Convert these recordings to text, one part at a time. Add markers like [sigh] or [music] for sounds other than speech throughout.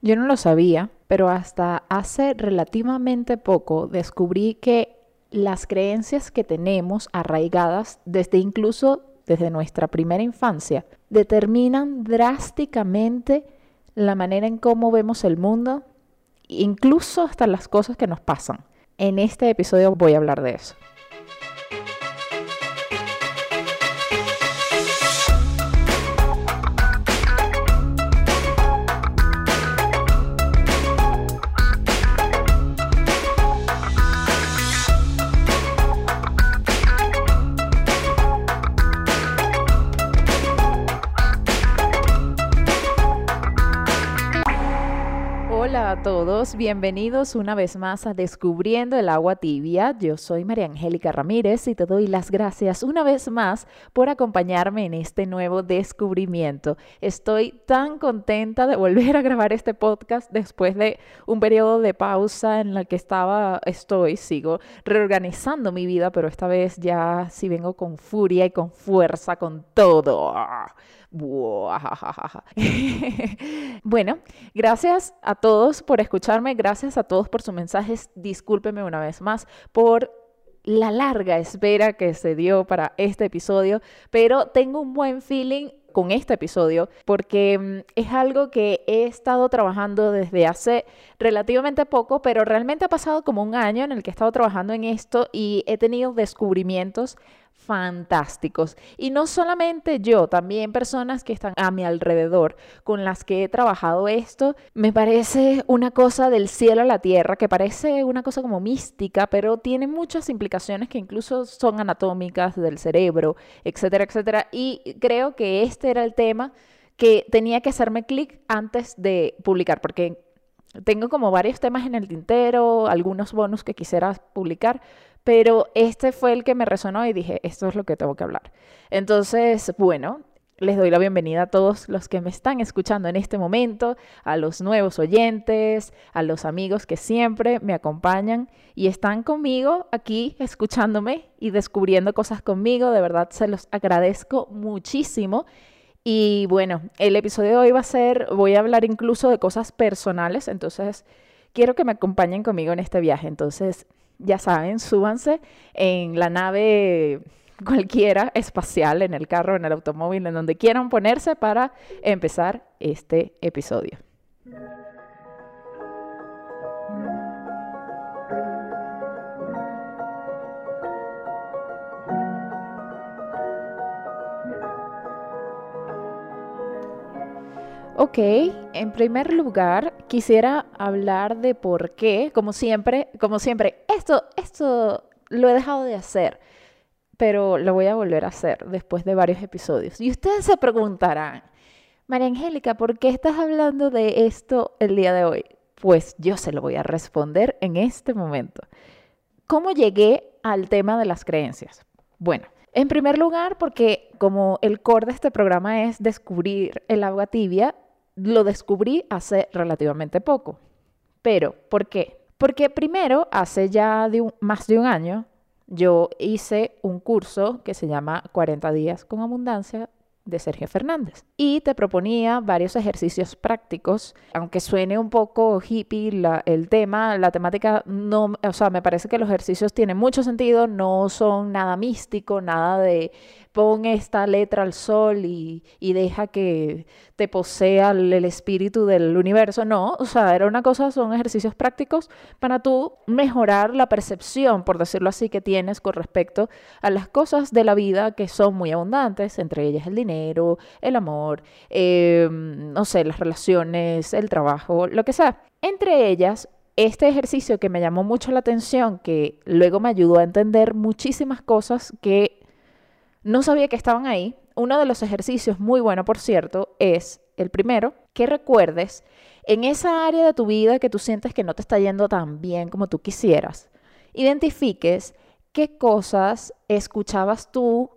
Yo no lo sabía, pero hasta hace relativamente poco descubrí que las creencias que tenemos arraigadas desde incluso desde nuestra primera infancia determinan drásticamente la manera en cómo vemos el mundo, incluso hasta las cosas que nos pasan. En este episodio voy a hablar de eso. Todos, bienvenidos una vez más a Descubriendo el agua tibia. Yo soy María Angélica Ramírez y te doy las gracias una vez más por acompañarme en este nuevo descubrimiento. Estoy tan contenta de volver a grabar este podcast después de un periodo de pausa en el que estaba, estoy, sigo reorganizando mi vida, pero esta vez ya sí vengo con furia y con fuerza, con todo. [laughs] bueno, gracias a todos por escucharme, gracias a todos por sus mensajes. Discúlpeme una vez más por la larga espera que se dio para este episodio, pero tengo un buen feeling con este episodio porque mm, es algo que he estado trabajando desde hace relativamente poco, pero realmente ha pasado como un año en el que he estado trabajando en esto y he tenido descubrimientos fantásticos. Y no solamente yo, también personas que están a mi alrededor con las que he trabajado esto, me parece una cosa del cielo a la tierra, que parece una cosa como mística, pero tiene muchas implicaciones que incluso son anatómicas del cerebro, etcétera, etcétera. Y creo que este era el tema que tenía que hacerme clic antes de publicar, porque tengo como varios temas en el tintero, algunos bonus que quisiera publicar, pero este fue el que me resonó y dije, esto es lo que tengo que hablar. Entonces, bueno, les doy la bienvenida a todos los que me están escuchando en este momento, a los nuevos oyentes, a los amigos que siempre me acompañan y están conmigo aquí escuchándome y descubriendo cosas conmigo. De verdad se los agradezco muchísimo. Y bueno, el episodio de hoy va a ser, voy a hablar incluso de cosas personales, entonces quiero que me acompañen conmigo en este viaje. Entonces, ya saben, súbanse en la nave cualquiera espacial, en el carro, en el automóvil, en donde quieran ponerse para empezar este episodio. Ok, en primer lugar quisiera hablar de por qué, como siempre, como siempre, esto, esto lo he dejado de hacer, pero lo voy a volver a hacer después de varios episodios. Y ustedes se preguntarán, María Angélica, ¿por qué estás hablando de esto el día de hoy? Pues yo se lo voy a responder en este momento. ¿Cómo llegué al tema de las creencias? Bueno, en primer lugar, porque como el core de este programa es descubrir el agua tibia, lo descubrí hace relativamente poco. Pero, ¿por qué? Porque primero, hace ya más de un año, yo hice un curso que se llama 40 días con abundancia de Sergio Fernández. Y te proponía varios ejercicios prácticos, aunque suene un poco hippie el tema, la temática no, o sea, me parece que los ejercicios tienen mucho sentido, no son nada místico, nada de pon esta letra al sol y, deja que te posea el, espíritu del universo. No, o sea, era una cosa, son ejercicios prácticos para tú mejorar la percepción, por decirlo así, que tienes con respecto a las cosas de la vida que son muy abundantes, entre ellas el dinero, el amor, em, no sé, las relaciones, el trabajo, lo que sea. Entre ellas, este ejercicio que me llamó mucho la atención, que luego me ayudó a entender muchísimas cosas que no sabía que estaban ahí. Uno de los ejercicios muy bueno, por cierto, es el primero, que recuerdes en esa área de tu vida que tú sientes que no te está yendo tan bien como tú quisieras, identifiques qué cosas escuchabas tú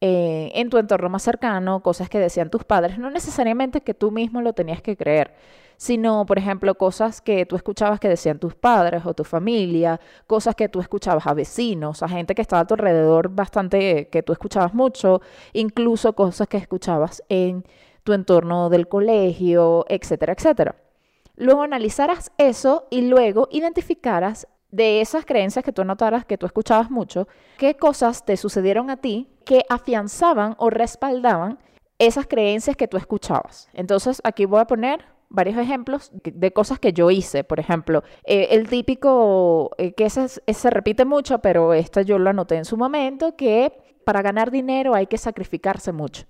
eh, en tu entorno más cercano, cosas que decían tus padres, no necesariamente que tú mismo lo tenías que creer, sino, por ejemplo, cosas que tú escuchabas que decían tus padres o tu familia, cosas que tú escuchabas a vecinos, a gente que estaba a tu alrededor bastante, que tú escuchabas mucho, incluso cosas que escuchabas en tu entorno del colegio, etcétera, etcétera. luego analizaras eso y luego identificaras de esas creencias que tú notaras que tú escuchabas mucho, qué cosas te sucedieron a ti que afianzaban o respaldaban esas creencias que tú escuchabas. Entonces, aquí voy a poner varios ejemplos de cosas que yo hice. Por ejemplo, eh, el típico, eh, que ese, se repite mucho, pero esta yo lo anoté en su momento, que para ganar dinero hay que sacrificarse mucho.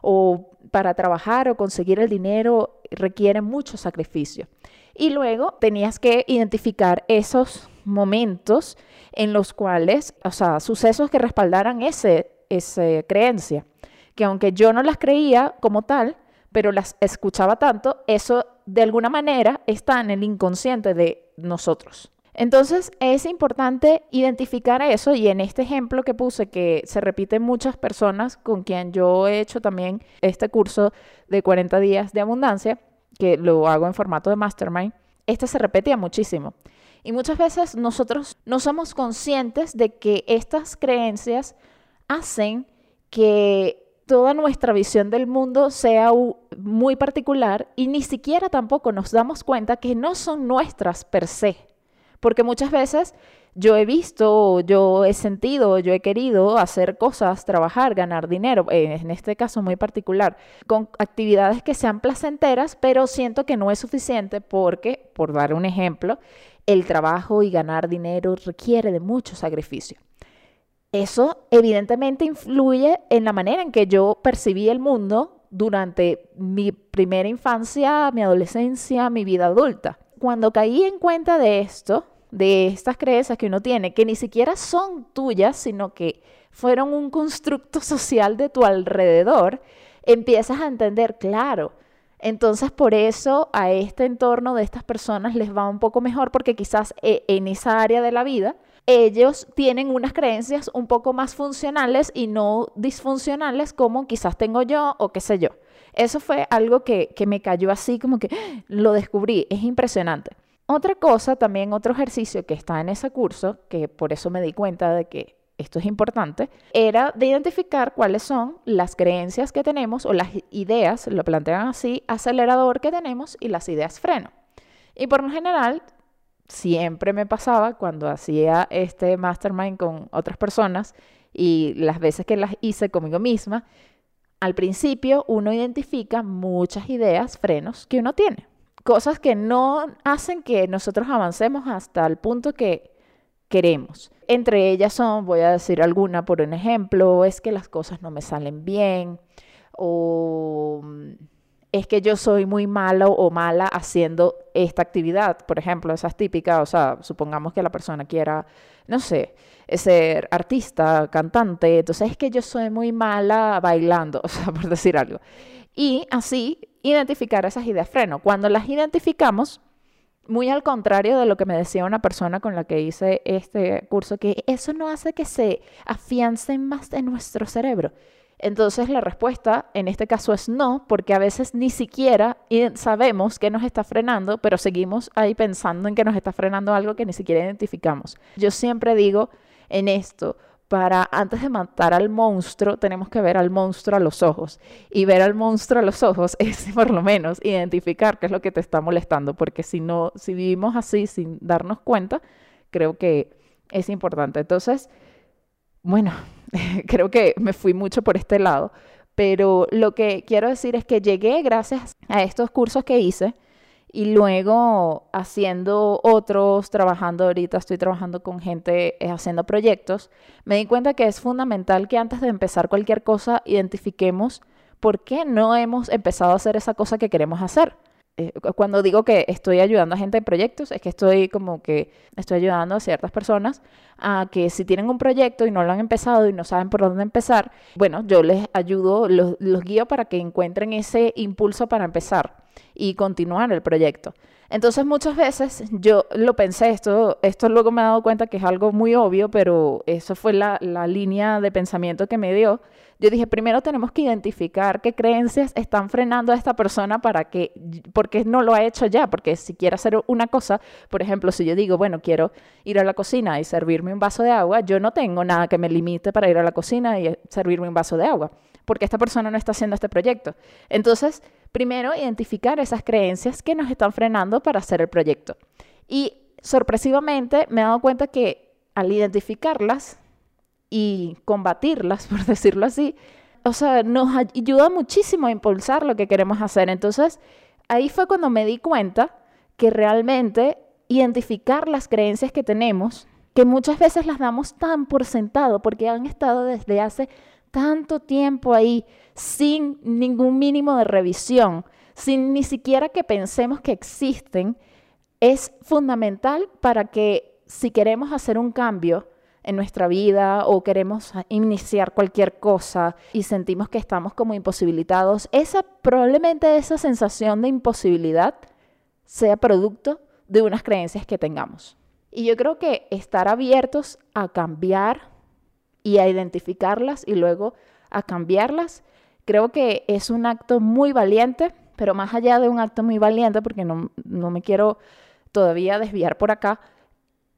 O para trabajar o conseguir el dinero requiere mucho sacrificio. Y luego tenías que identificar esos momentos en los cuales, o sea, sucesos que respaldaran ese, esa creencia, que aunque yo no las creía como tal, pero las escuchaba tanto, eso de alguna manera está en el inconsciente de nosotros. Entonces es importante identificar eso y en este ejemplo que puse que se repite en muchas personas con quien yo he hecho también este curso de 40 días de abundancia, que lo hago en formato de mastermind, este se repetía muchísimo. Y muchas veces nosotros no somos conscientes de que estas creencias hacen que toda nuestra visión del mundo sea muy particular y ni siquiera tampoco nos damos cuenta que no son nuestras per se. Porque muchas veces yo he visto, yo he sentido, yo he querido hacer cosas, trabajar, ganar dinero, en este caso muy particular, con actividades que sean placenteras, pero siento que no es suficiente porque, por dar un ejemplo, el trabajo y ganar dinero requiere de mucho sacrificio. Eso evidentemente influye en la manera en que yo percibí el mundo durante mi primera infancia, mi adolescencia, mi vida adulta. Cuando caí en cuenta de esto, de estas creencias que uno tiene, que ni siquiera son tuyas, sino que fueron un constructo [laughs] social de tu alrededor, empiezas a entender, claro, entonces por eso a este entorno de estas personas les va un poco mejor porque quizás eh, en esa área de la vida ellos tienen unas creencias un poco más funcionales y no disfuncionales como quizás tengo yo o qué sé yo. Eso fue algo que, me cayó así como que ¡ah! lo descubrí, es impresionante. Otra cosa, también otro ejercicio que está en ese curso, que por eso me di cuenta de que esto es importante, era de identificar cuáles son las creencias que tenemos o las ideas, lo plantean así, acelerador que tenemos y las ideas freno. Y por lo general, siempre me pasaba cuando hacía este mastermind con otras personas y las veces que las hice conmigo misma, al principio uno identifica muchas ideas, frenos que uno tiene. Cosas que no hacen que nosotros avancemos hasta el punto que queremos. Entre ellas son, voy a decir alguna por un ejemplo, es que las cosas no me salen bien o es que yo soy muy malo o mala haciendo esta actividad. Por ejemplo, esa es típica, o sea, supongamos que la persona quiera, no sé, ser artista, cantante, entonces es que yo soy muy mala bailando, [laughs] o sea, por decir algo. Y así identificar esas ideas freno. Cuando las identificamos, muy al contrario de lo que me decía una persona con la que hice este curso, que eso no hace que se afiancen más en nuestro cerebro. Entonces la respuesta en este caso es no, porque a veces ni siquiera sabemos que nos está frenando, pero seguimos ahí pensando en que nos está frenando algo que ni siquiera identificamos. Yo siempre digo en esto, para antes de matar al monstruo, tenemos que ver al monstruo a los ojos. Y ver al monstruo a los ojos [laughs] es por lo menos identificar qué es lo que te está molestando, porque si no, si vivimos así sin darnos cuenta, creo que es importante. Entonces, bueno, [laughs] creo que me fui mucho por este lado, pero lo que quiero decir es que llegué gracias a estos cursos que hice y luego haciendo otros, trabajando ahorita, estoy trabajando con gente eh, haciendo proyectos, me di cuenta que es fundamental que antes de empezar cualquier cosa identifiquemos por qué no hemos empezado a hacer esa cosa que queremos hacer. Eh, cuando digo que estoy ayudando a gente en proyectos, es que estoy como que estoy ayudando a ciertas personas a que si tienen un proyecto y no lo han empezado y no saben por dónde empezar, bueno, yo les ayudo, los, guío para que encuentren ese impulso para empezar y continuar el proyecto. Entonces muchas veces yo lo pensé, esto, esto luego me he dado cuenta que es algo muy obvio, pero eso fue la línea de pensamiento que me dio. Yo dije, primero tenemos que identificar qué creencias están frenando a esta persona para que, porque no lo ha hecho ya, porque si quiere hacer una cosa, por ejemplo, si yo digo, bueno, quiero ir a la cocina y servirme un vaso de agua, yo no tengo nada que me limite para ir a la cocina y servirme un vaso de agua, porque esta persona no está haciendo este proyecto. Entonces, Primero, identificar esas creencias que nos están frenando para hacer el proyecto. Y sorpresivamente me he dado cuenta que al identificarlas y combatirlas, [laughs] por decirlo así, o sea, nos ayuda muchísimo a impulsar lo que queremos hacer. Entonces, ahí fue cuando me di cuenta que realmente identificar las creencias que tenemos, que muchas veces las damos tan por sentado porque han estado desde hace tanto tiempo ahí sin ningún mínimo de revisión, sin ni siquiera que pensemos que existen, es fundamental para que si queremos hacer un cambio en nuestra vida o queremos iniciar cualquier cosa y sentimos que estamos como imposibilitados, esa probablemente esa sensación de imposibilidad sea producto de unas creencias que tengamos. Y yo creo que estar abiertos a cambiar y a identificarlas y luego a cambiarlas, creo que es un acto muy valiente, pero más allá de un acto muy valiente, porque no, no me quiero todavía desviar por acá,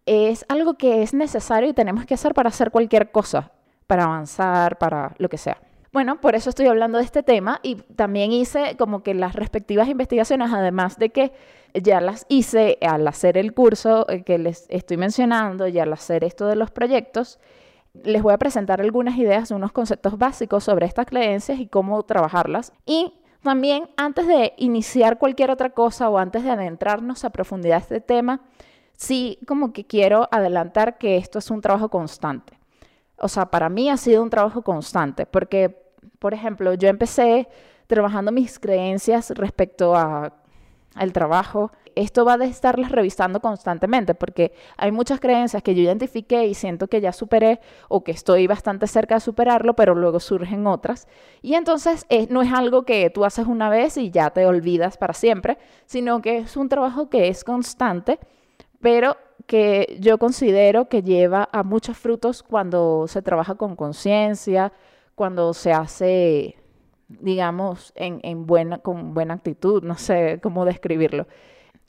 es algo que es necesario y tenemos que hacer para hacer cualquier cosa, para avanzar, para lo que sea. Bueno, por eso estoy hablando de este tema y también hice como que las respectivas investigaciones, además de que ya las hice al hacer el curso eh, que les estoy mencionando y al hacer esto de los proyectos, les voy a presentar algunas ideas, unos conceptos básicos sobre estas creencias y cómo trabajarlas. Y también antes de iniciar cualquier otra cosa o antes de adentrarnos a profundidad este tema, sí como que quiero adelantar que esto es un trabajo constante. O sea, para mí ha sido un trabajo constante, porque, por ejemplo, yo empecé trabajando mis creencias respecto a el trabajo, esto va a estarlas revisando constantemente porque hay muchas creencias que yo identifiqué y siento que ya superé o que estoy bastante cerca de superarlo, pero luego surgen otras. Y entonces eh, no es algo que tú haces una vez y ya te olvidas para siempre, sino que es un trabajo que es constante, pero que yo considero que lleva a muchos frutos cuando se trabaja con conciencia, cuando se hace digamos, en, buena, con buena actitud, no sé cómo describirlo.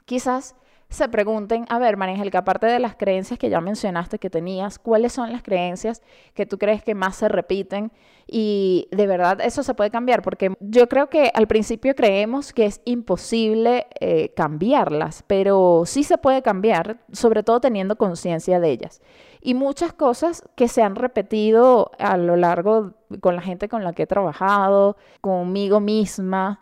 Quizás se pregunten, a ver, María que aparte de las creencias que ya mencionaste que tenías, ¿cuáles son las creencias que tú crees que más se repiten? Y de verdad eso se puede cambiar, porque yo creo que al principio creemos que es imposible eh, cambiarlas, pero sí se puede cambiar, sobre todo teniendo conciencia de ellas. Y muchas cosas que se han repetido a lo largo con la gente con la que he trabajado, conmigo misma,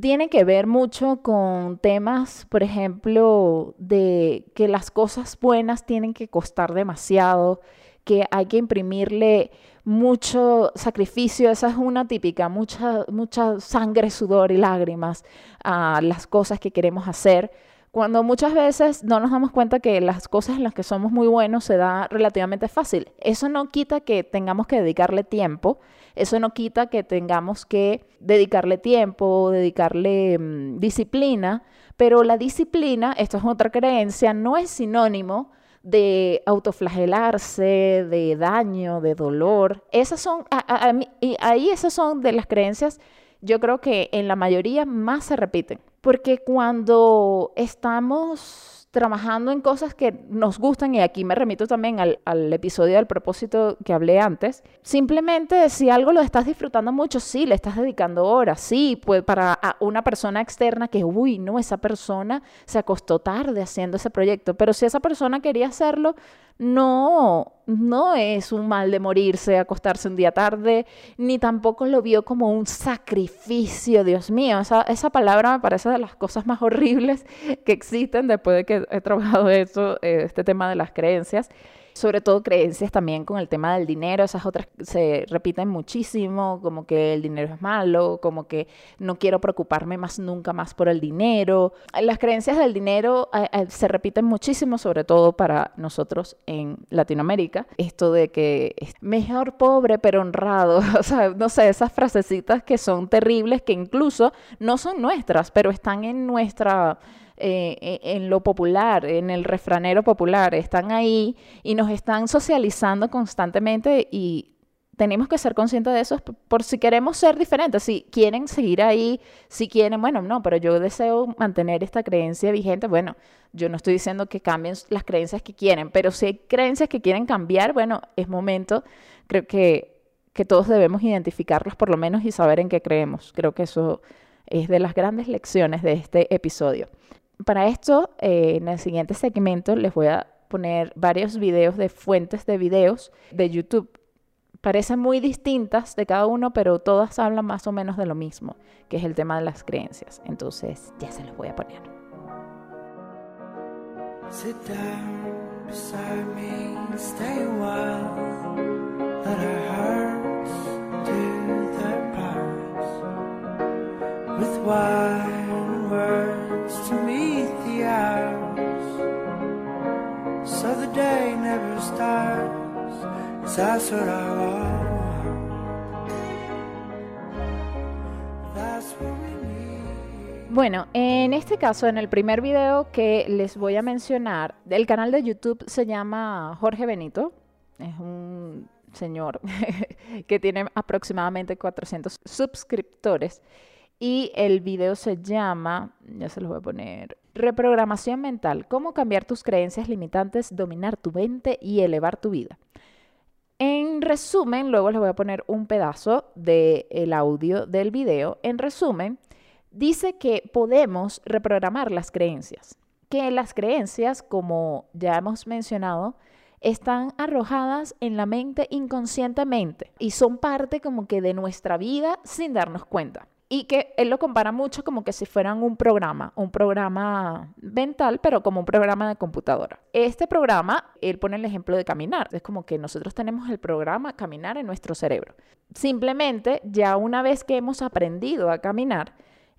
tiene que ver mucho con temas, por ejemplo, de que las cosas buenas tienen que costar demasiado, que hay que imprimirle mucho sacrificio, esa es una típica, mucha, mucha sangre, sudor y lágrimas a las cosas que queremos hacer cuando muchas veces no nos damos cuenta que las cosas en las que somos muy buenos se da relativamente fácil. Eso no quita que tengamos que dedicarle tiempo, eso no quita que tengamos que dedicarle tiempo, dedicarle mm, disciplina, pero la disciplina, esto es otra creencia, no es sinónimo de autoflagelarse, de daño, de dolor. Esas son, y ahí esas son de las creencias, yo creo que en la mayoría más se repiten. Porque cuando estamos trabajando en cosas que nos gustan, y aquí me remito también al, episodio del propósito que hablé antes, simplemente si algo lo estás disfrutando mucho, sí, le estás dedicando horas, sí, pues para una persona externa que, uy, no, esa persona se acostó tarde haciendo ese proyecto, pero si esa persona quería hacerlo, no, no es un mal de morirse, acostarse un día tarde, ni tampoco lo vio como un sacrificio, Dios mío, esa, palabra me parece de las cosas más [laughs] horribles que existen después de que he trabajado eso, eh, este tema de las creencias sobre todo creencias también con el tema del dinero, esas otras se repiten muchísimo, como que el dinero es malo, como que no quiero preocuparme más nunca más por el dinero. Las creencias del dinero eh, eh, se repiten muchísimo, sobre todo para nosotros en Latinoamérica, esto de que es mejor pobre pero honrado, [laughs] o sea, no sé, esas frasecitas que son terribles, que incluso no son nuestras, pero están en nuestra eh, e, en lo popular, en el refranero popular, están ahí y nos están socializando constantemente y tenemos que ser conscientes de eso por si queremos ser diferentes, si quieren seguir ahí, si quieren, bueno, no, pero yo deseo mantener esta creencia vigente, bueno, yo no estoy diciendo que cambien las creencias que quieren, pero si hay creencias que quieren cambiar, bueno, es momento, creo que, que todos debemos identificarlas por lo menos y saber en qué creemos, creo que eso es de las grandes lecciones de este episodio. Para esto, eh, en el siguiente segmento les voy a poner varios videos de fuentes de videos de YouTube. Parecen muy distintas de cada uno, pero todas hablan más o menos de lo mismo, que es el tema de las creencias. Entonces, ya se los voy a poner. Sit down beside me, stay a while. Let hearts do their parts. With wine day never starts. Bueno, en este caso, en el primer video que les voy a mencionar, el canal de YouTube se llama Jorge Benito. Es un señor [laughs] que tiene aproximadamente 400 suscriptores. Y el video se llama, ya se los voy a poner, Reprogramación mental, cómo cambiar tus creencias limitantes, dominar tu mente y elevar tu vida. En resumen, luego les voy a poner un pedazo del audio del video. En resumen, dice que podemos reprogramar las creencias, que las creencias, como ya hemos mencionado, están arrojadas en la mente inconscientemente y son parte como que de nuestra vida sin darnos cuenta. Y que él lo compara mucho como que si fueran un programa, un programa mental, pero como un programa de computadora. Este programa, él pone el ejemplo de caminar. Es como que nosotros tenemos el programa caminar en nuestro cerebro. Simplemente, ya una vez que hemos aprendido a caminar,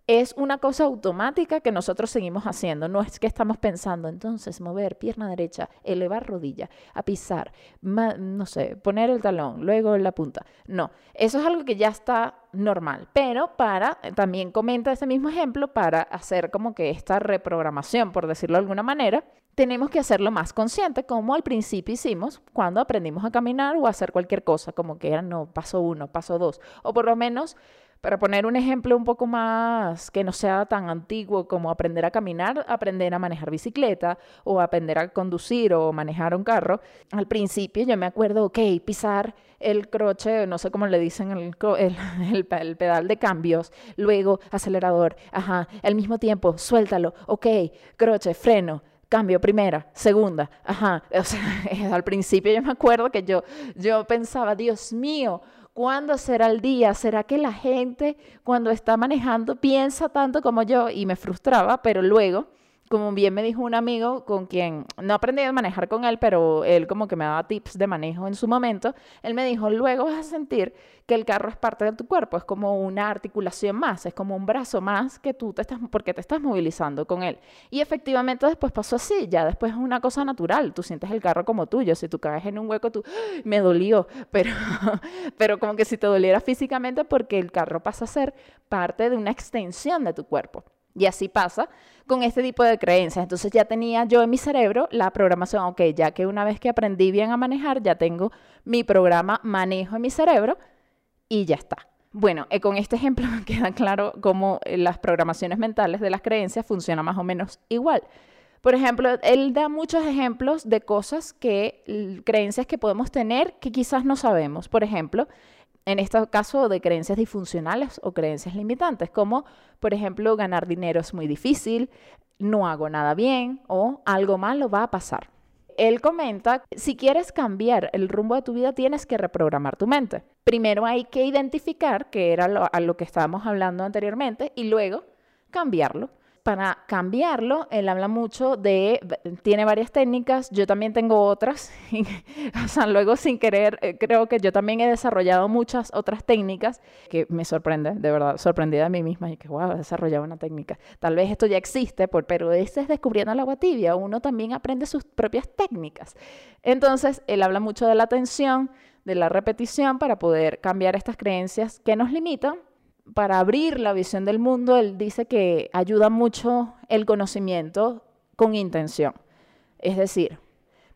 es una cosa automática que nosotros seguimos haciendo. No es que estamos pensando, entonces, mover pierna derecha, elevar rodilla, a pisar, no sé, poner el talón, luego la punta. No, eso es algo que ya está normal. Pero para, también comenta ese mismo ejemplo, para hacer como que esta reprogramación, por decirlo de alguna manera, tenemos que hacerlo más consciente, como al principio hicimos cuando aprendimos a caminar o a hacer cualquier cosa, como que era, no, paso uno, paso dos, o por lo menos para poner un ejemplo un poco más que no sea tan antiguo como aprender a caminar, aprender a manejar bicicleta o aprender a conducir o manejar un carro, al principio yo me acuerdo, ok, pisar el croche, no sé cómo le dicen, el, [laughs] pedal de cambios, luego acelerador, ajá, al mismo tiempo, suéltalo, ok, croche, freno, cambio, primera, segunda, ajá. [laughs] O sea, al principio yo me acuerdo que yo, yo pensaba, Dios mío, ¿Cuándo será el día? ¿Será que la gente cuando está manejando piensa tanto como yo? Y me frustraba, pero luego como bien me dijo un amigo con quien no aprendí a manejar con él, pero él como que me daba tips de manejo en su momento, él me dijo, luego vas a sentir que el carro es parte de tu cuerpo, es como una articulación más, es como un brazo más que tú te estás, porque te estás movilizando con él. Y efectivamente después pasó así, ya después es una cosa natural, tú sientes el carro como tuyo, si tú caes en un hueco, tú, me dolió, [laughs] pero, pero como que si te doliera físicamente porque el carro pasa a ser parte de una extensión de tu cuerpo. Y así pasa con este tipo de creencias. Entonces ya tenía yo en mi cerebro la programación, ok, ya que una vez que aprendí bien a manejar, ya tengo mi programa manejo en mi cerebro y ya está. Bueno, eh, con este ejemplo [laughs] queda claro cómo eh, las programaciones mentales de las creencias funcionan más o menos igual. Por ejemplo, él da muchos ejemplos de cosas que, creencias que podemos tener que quizás no sabemos. Por ejemplo, en este caso de creencias disfuncionales o creencias limitantes, como por ejemplo ganar dinero es muy difícil, no hago nada bien o algo malo va a pasar. Él comenta, si quieres cambiar el rumbo de tu vida tienes que reprogramar tu mente. Primero hay que identificar, que era lo, a lo que estábamos hablando anteriormente, y luego cambiarlo para cambiarlo, él habla mucho de, tiene varias técnicas, yo también tengo otras, [laughs] o sea, luego sin querer, eh, creo que yo también he desarrollado muchas otras técnicas que me sorprende, de verdad, sorprendida de mí misma y que, wow, he desarrollado una técnica. Tal vez esto ya existe, pero ese es descubriendo el agua tibia, uno también aprende sus propias técnicas. Entonces, él habla mucho de la atención, de la repetición para poder cambiar estas creencias que nos limitan para abrir la visión del mundo, él dice que ayuda mucho el conocimiento con intención. Es decir,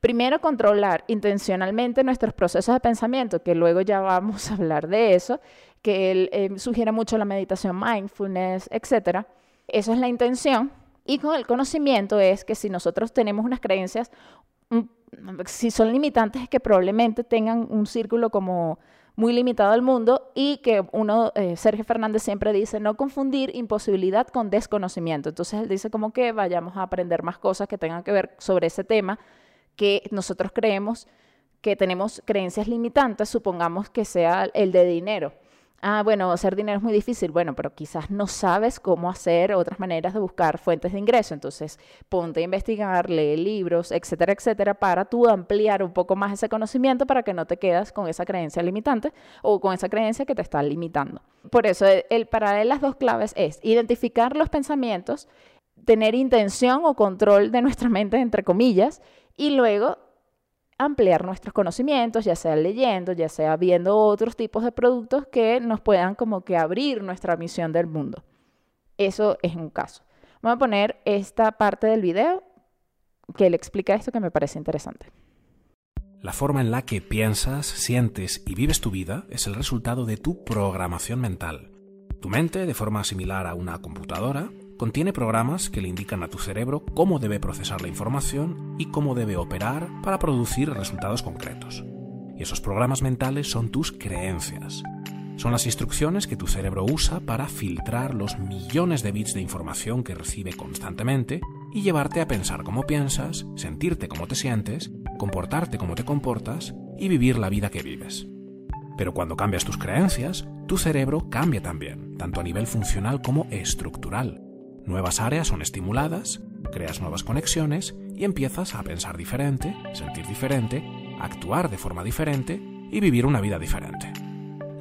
primero controlar intencionalmente nuestros procesos de pensamiento, que luego ya vamos a hablar de eso, que él eh, sugiere mucho la meditación mindfulness, etc. Eso es la intención. Y con el conocimiento es que si nosotros tenemos unas creencias, si son limitantes, es que probablemente tengan un círculo como muy limitado al mundo y que uno, eh, Sergio Fernández siempre dice, no confundir imposibilidad con desconocimiento. Entonces él dice como que vayamos a aprender más cosas que tengan que ver sobre ese tema que nosotros creemos que tenemos creencias limitantes, supongamos que sea el de dinero ah, bueno, hacer dinero es muy difícil. Bueno, pero quizás no sabes cómo hacer otras maneras de buscar fuentes de ingreso. Entonces, ponte a investigar, lee libros, etcétera, etcétera, para tú ampliar un poco más ese conocimiento para que no te quedas con esa creencia limitante o con esa creencia que te está limitando. Por eso, el, para él las dos claves es identificar los pensamientos, tener intención o control de nuestra mente, entre comillas, y luego ampliar nuestros conocimientos, ya sea leyendo, ya sea viendo otros tipos de productos que nos puedan como que abrir nuestra misión del mundo. Eso es un caso. Vamos a poner esta parte del video que le explica esto que me parece interesante. La forma en la que piensas, sientes y vives tu vida es el resultado de tu programación mental. Tu mente, de forma similar a una computadora, Contiene programas que le indican a tu cerebro cómo debe procesar la información y cómo debe operar para producir resultados concretos. Y esos programas mentales son tus creencias. Son las instrucciones que tu cerebro usa para filtrar los millones de bits de información que recibe constantemente y llevarte a pensar como piensas, sentirte como te sientes, comportarte como te comportas y vivir la vida que vives. Pero cuando cambias tus creencias, tu cerebro cambia también, tanto a nivel funcional como estructural. Nuevas áreas son estimuladas, creas nuevas conexiones y empiezas a pensar diferente, sentir diferente, actuar de forma diferente y vivir una vida diferente.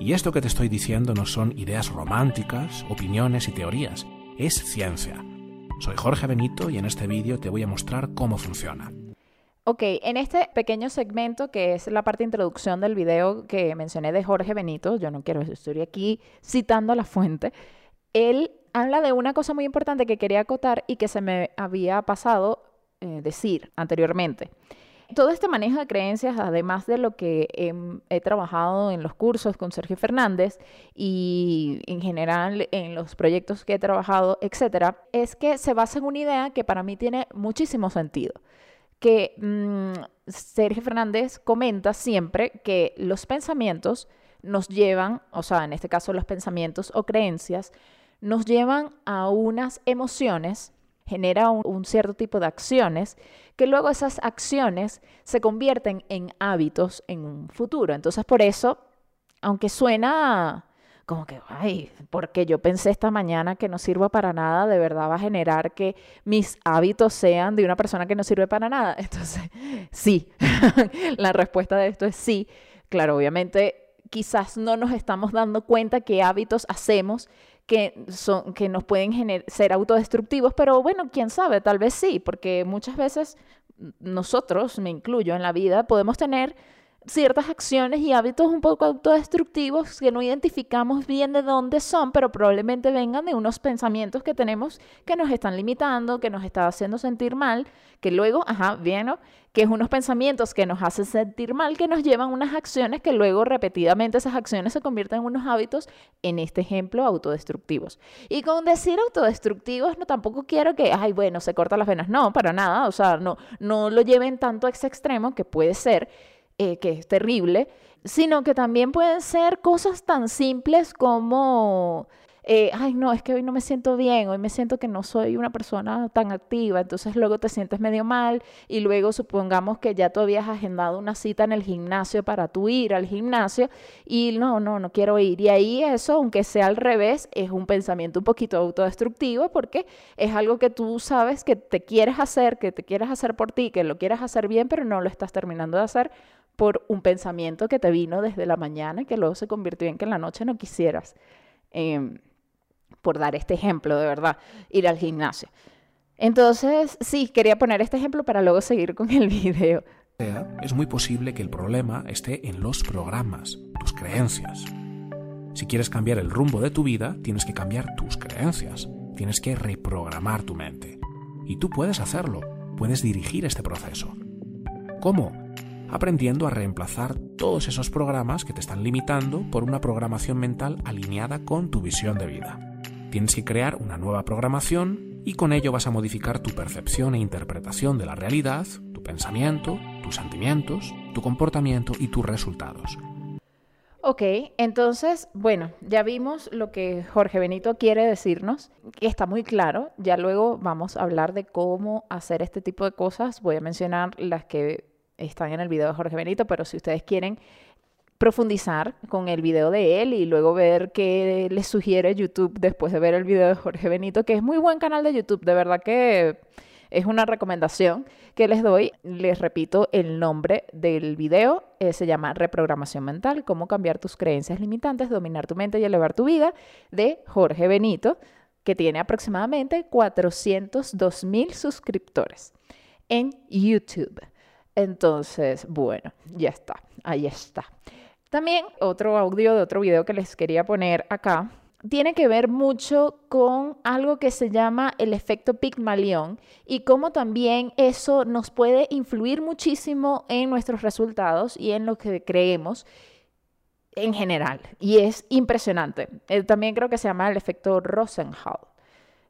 Y esto que te estoy diciendo no son ideas románticas, opiniones y teorías, es ciencia. Soy Jorge Benito y en este vídeo te voy a mostrar cómo funciona. Ok, en este pequeño segmento que es la parte de introducción del video que mencioné de Jorge Benito, yo no quiero, estoy aquí citando la fuente, él habla de una cosa muy importante que quería acotar y que se me había pasado eh, decir anteriormente. Todo este manejo de creencias, además de lo que he, trabajado en los cursos con Sergio Fernández y en general en los proyectos que he trabajado, etcétera, es que se basa en una idea que para mí tiene muchísimo sentido. Que mm, Sergio Fernández comenta siempre que los pensamientos nos llevan, o sea, en este caso los pensamientos o creencias, nos llevan a unas emociones, genera un, cierto tipo de acciones, que luego esas acciones se convierten en hábitos en un futuro. Entonces, por eso, aunque suena como que, ay, porque yo pensé esta mañana que no sirva para nada, de verdad va a generar que mis hábitos sean de una persona que no sirve para nada. [laughs] Entonces, sí, [laughs] la respuesta de esto es sí. Claro, obviamente quizás no nos estamos dando cuenta qué hábitos hacemos que, son, que nos pueden ser autodestructivos, pero bueno, quién sabe, tal vez sí, porque muchas veces nosotros, me incluyo en la vida, podemos tener ciertas acciones y hábitos un poco autodestructivos que no identificamos bien de dónde son, pero probablemente vengan de unos pensamientos que tenemos que nos están limitando, que nos están haciendo sentir mal, que luego, ajá, bien, que es unos pensamientos que nos hacen sentir mal, que nos llevan unas acciones que luego repetidamente esas acciones se convierten en unos hábitos, en este ejemplo, autodestructivos. Y con decir autodestructivos, no tampoco quiero que, ay, bueno, se cortan las venas, no, para nada, o sea, no, no lo lleven tanto a ese extremo que puede ser eh, que es terrible, sino que también pueden ser cosas tan simples como eh, ay, no, es que hoy no me siento bien, hoy me siento que no soy una persona tan activa, entonces luego te sientes medio mal y luego supongamos que ya tú habías agendado una cita en el gimnasio para tú ir al gimnasio y no, no, no quiero ir. Y ahí eso, aunque sea al revés, es un pensamiento un poquito autodestructivo porque es algo que tú sabes que te quieres hacer, que te quieres hacer por ti, que lo quieres hacer bien, pero no lo estás terminando de hacer por un pensamiento que te vino desde la mañana y que luego se convirtió en que en la noche no quisieras. Em, por dar este ejemplo, de verdad, ir al gimnasio. Entonces, sí, quería poner este ejemplo para luego seguir con el [laughs] video. Es muy posible que el problema esté en los programas, tus creencias. Si quieres cambiar el rumbo de tu vida, tienes que cambiar tus creencias, tienes que reprogramar tu mente. Y tú puedes hacerlo, puedes dirigir este proceso. ¿Cómo? Aprendiendo a reemplazar todos esos programas que te están limitando por una programación mental alineada con tu visión de vida. Tienes que crear una nueva programación y con ello vas a modificar tu percepción e interpretación de la realidad, tu pensamiento, tus sentimientos, tu comportamiento y tus resultados. Ok, entonces, bueno, ya vimos lo que Jorge Benito quiere decirnos, está muy claro. Ya luego vamos a hablar de cómo hacer este tipo de cosas. Voy a mencionar las que están en el video de Jorge Benito, pero si ustedes quieren profundizar con el video de él y luego ver qué les sugiere YouTube después de ver el video de Jorge Benito, que es muy buen canal de YouTube, de verdad que es una recomendación que les doy. Les repito el nombre del video. Eh, se llama Reprogramación Mental, cómo cambiar tus creencias limitantes, dominar tu mente y elevar tu vida, de Jorge Benito, que tiene aproximadamente 402 mil suscriptores en YouTube. Entonces, bueno, ya está, ahí está. También otro audio de otro video que les quería poner acá tiene que ver mucho con algo que se llama el efecto Pygmalion y cómo también eso nos puede influir muchísimo en nuestros resultados y en lo que creemos en general. Y es impresionante. Eh, también creo que se llama el efecto Rosenthal.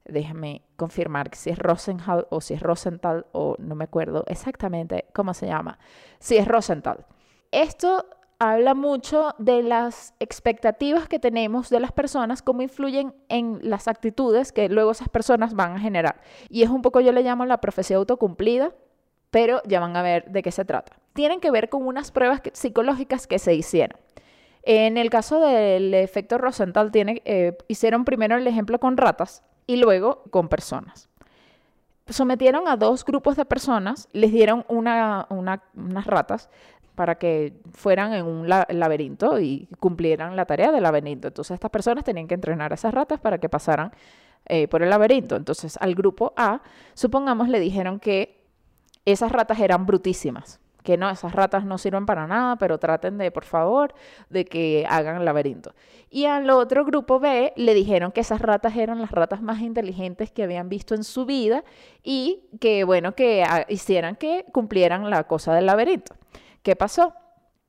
Déjame confirmar si es Rosenthal o si es Rosenthal o no me acuerdo exactamente cómo se llama. Si es Rosenthal. Esto habla mucho de las expectativas que tenemos de las personas, cómo influyen en las actitudes que luego esas personas van a generar. Y es un poco, yo le llamo la profecía autocumplida, pero ya van a ver de qué se trata. Tienen que ver con unas pruebas psicológicas que se hicieron. En el caso del efecto Rosenthal, tiene, eh, hicieron primero el ejemplo con ratas y luego con personas. Sometieron a dos grupos de personas, les dieron unas ratas para que fueran en un laberinto y cumplieran la tarea del laberinto. Entonces estas personas tenían que entrenar a esas ratas para que pasaran eh, por el laberinto. Entonces al grupo A, supongamos, le dijeron que esas ratas eran brutísimas, que no, esas ratas no sirven para nada, pero traten de, por favor, de que hagan el laberinto. Y al otro grupo B le dijeron que esas ratas eran las ratas más inteligentes que habían visto en su vida y que, bueno, que ah, hicieran que cumplieran la cosa del laberinto. ¿Qué pasó?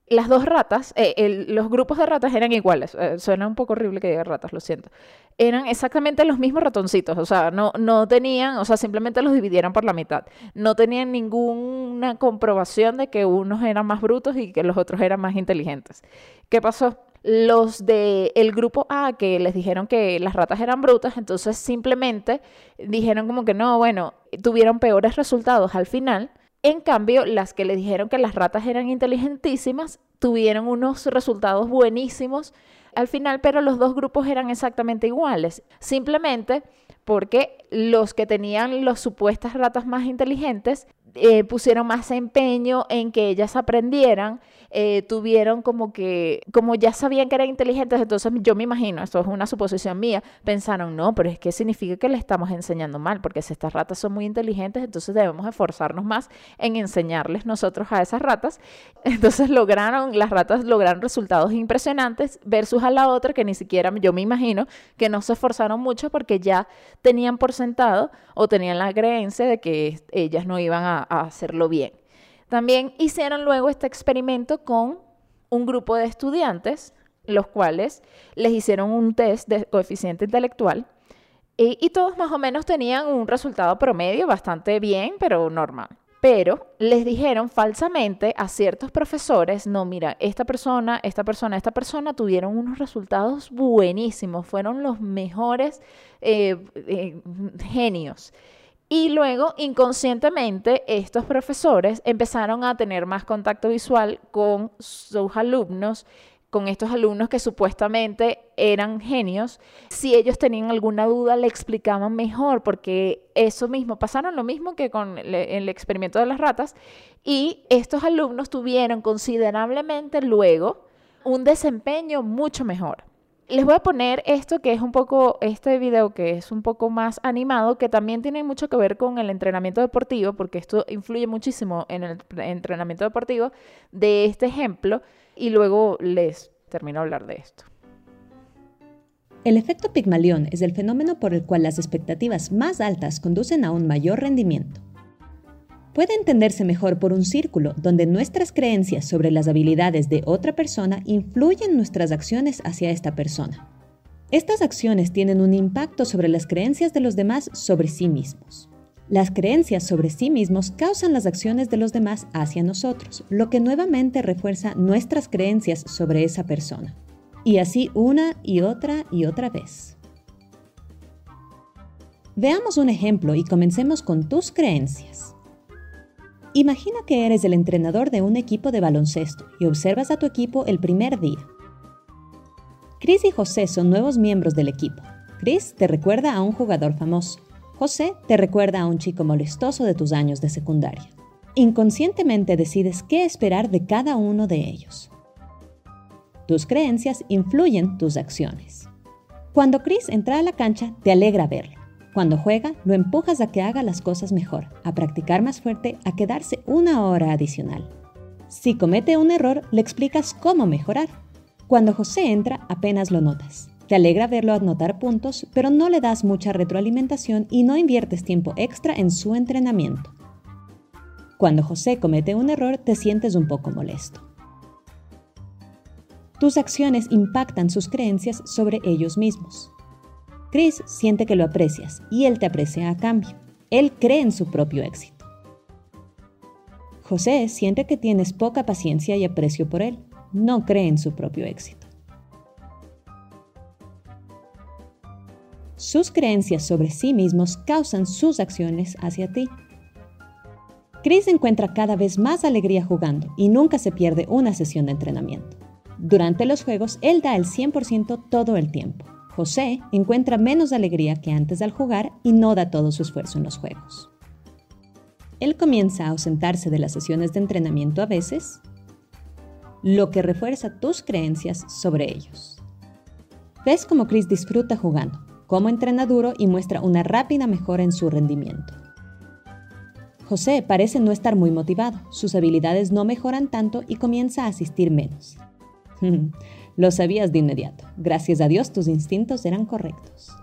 Las dos ratas, eh, los grupos de ratas eran iguales. Eh, suena un poco horrible que diga ratas, lo siento. Eran exactamente los mismos ratoncitos. O sea, no, no tenían, o sea, simplemente los dividieron por la mitad. No tenían ninguna comprobación de que unos eran más brutos y que los otros eran más inteligentes. ¿Qué pasó? Los del el grupo A que les dijeron que las ratas eran brutas, entonces simplemente dijeron como que no, bueno, tuvieron peores resultados al final en cambio, las que le dijeron que las ratas eran inteligentísimas tuvieron unos resultados buenísimos al final, pero los dos grupos eran exactamente iguales. Simplemente porque los que tenían las supuestas ratas más inteligentes eh, pusieron más empeño en que ellas aprendieran, eh, tuvieron como que, como ya sabían que eran inteligentes, entonces yo me imagino, esto es una suposición mía, pensaron, no, pero es que significa que le estamos enseñando mal, porque si estas ratas son muy inteligentes, entonces debemos esforzarnos más en enseñarles nosotros a esas ratas. [laughs] Entonces lograron, las ratas lograron resultados impresionantes versus a la otra que ni siquiera, yo me imagino, que no se esforzaron mucho porque ya tenían por sentado o tenían la creencia de que ellas no iban a hacerlo bien. También hicieron luego este experimento con un grupo de estudiantes, los cuales les hicieron un test de coeficiente intelectual y, todos más o menos tenían un resultado promedio bastante bien, pero normal. Pero les dijeron falsamente a ciertos profesores, no, mira, esta persona, esta persona, esta persona tuvieron unos resultados buenísimos, fueron los mejores eh, eh, genios. Y luego, inconscientemente, estos profesores empezaron a tener más contacto visual con sus alumnos, con estos alumnos que supuestamente eran genios. Si ellos tenían alguna duda, le explicaban mejor, porque eso mismo, pasaron lo mismo que con el experimento de las ratas, y estos alumnos tuvieron considerablemente luego un desempeño mucho mejor. Les voy a poner esto que es un poco, este video que es un poco más animado, que también tiene mucho que ver con el entrenamiento deportivo, porque esto influye muchísimo en el entrenamiento deportivo de este ejemplo, y luego les termino a hablar de esto. El efecto Pigmalión es el fenómeno por el cual las expectativas más altas conducen a un mayor rendimiento puede entenderse mejor por un círculo donde nuestras creencias sobre las habilidades de otra persona influyen nuestras acciones hacia esta persona. Estas acciones tienen un impacto sobre las creencias de los demás sobre sí mismos. Las creencias sobre sí mismos causan las acciones de los demás hacia nosotros, lo que nuevamente refuerza nuestras creencias sobre esa persona. Y así una y otra y otra vez. Veamos un ejemplo y comencemos con tus creencias. Imagina que eres el entrenador de un equipo de baloncesto y observas a tu equipo el primer día. Chris y José son nuevos miembros del equipo. Chris te recuerda a un jugador famoso. José te recuerda a un chico molestoso de tus años de secundaria. Inconscientemente decides qué esperar de cada uno de ellos. Tus creencias influyen tus acciones. Cuando Chris entra a la cancha, te alegra verlo. Cuando juega, lo empujas a que haga las cosas mejor, a practicar más fuerte, a quedarse una hora adicional. Si comete un error, le explicas cómo mejorar. Cuando José entra, apenas lo notas. Te alegra verlo anotar puntos, pero no le das mucha retroalimentación y no inviertes tiempo extra en su entrenamiento. Cuando José comete un error, te sientes un poco molesto. Tus acciones impactan sus creencias sobre ellos mismos. Chris siente que lo aprecias y él te aprecia a cambio. Él cree en su propio éxito. José siente que tienes poca paciencia y aprecio por él. No cree en su propio éxito. Sus creencias sobre sí mismos causan sus acciones hacia ti. Chris encuentra cada vez más alegría jugando y nunca se pierde una sesión de entrenamiento. Durante los juegos, él da el 100% todo el tiempo. José encuentra menos alegría que antes al jugar y no da todo su esfuerzo en los juegos. Él comienza a ausentarse de las sesiones de entrenamiento a veces, lo que refuerza tus creencias sobre ellos. Ves cómo Chris disfruta jugando, cómo entrena duro y muestra una rápida mejora en su rendimiento. José parece no estar muy motivado, sus habilidades no mejoran tanto y comienza a asistir menos. [laughs] Lo sabías de inmediato. Gracias a Dios tus instintos eran correctos.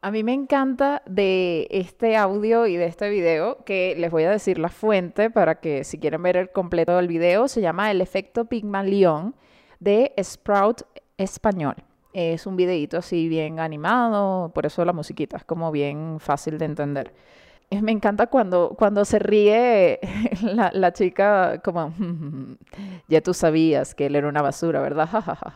A mí me encanta de este audio y de este video que les voy a decir la fuente para que si quieren ver el completo del video, se llama El efecto Pigmalión de Sprout Español. Es un videito así bien animado, por eso la musiquita es como bien fácil de entender me encanta cuando, cuando se ríe [laughs] la, la, chica como, ya tú sabías que él era una basura, ¿verdad? [laughs]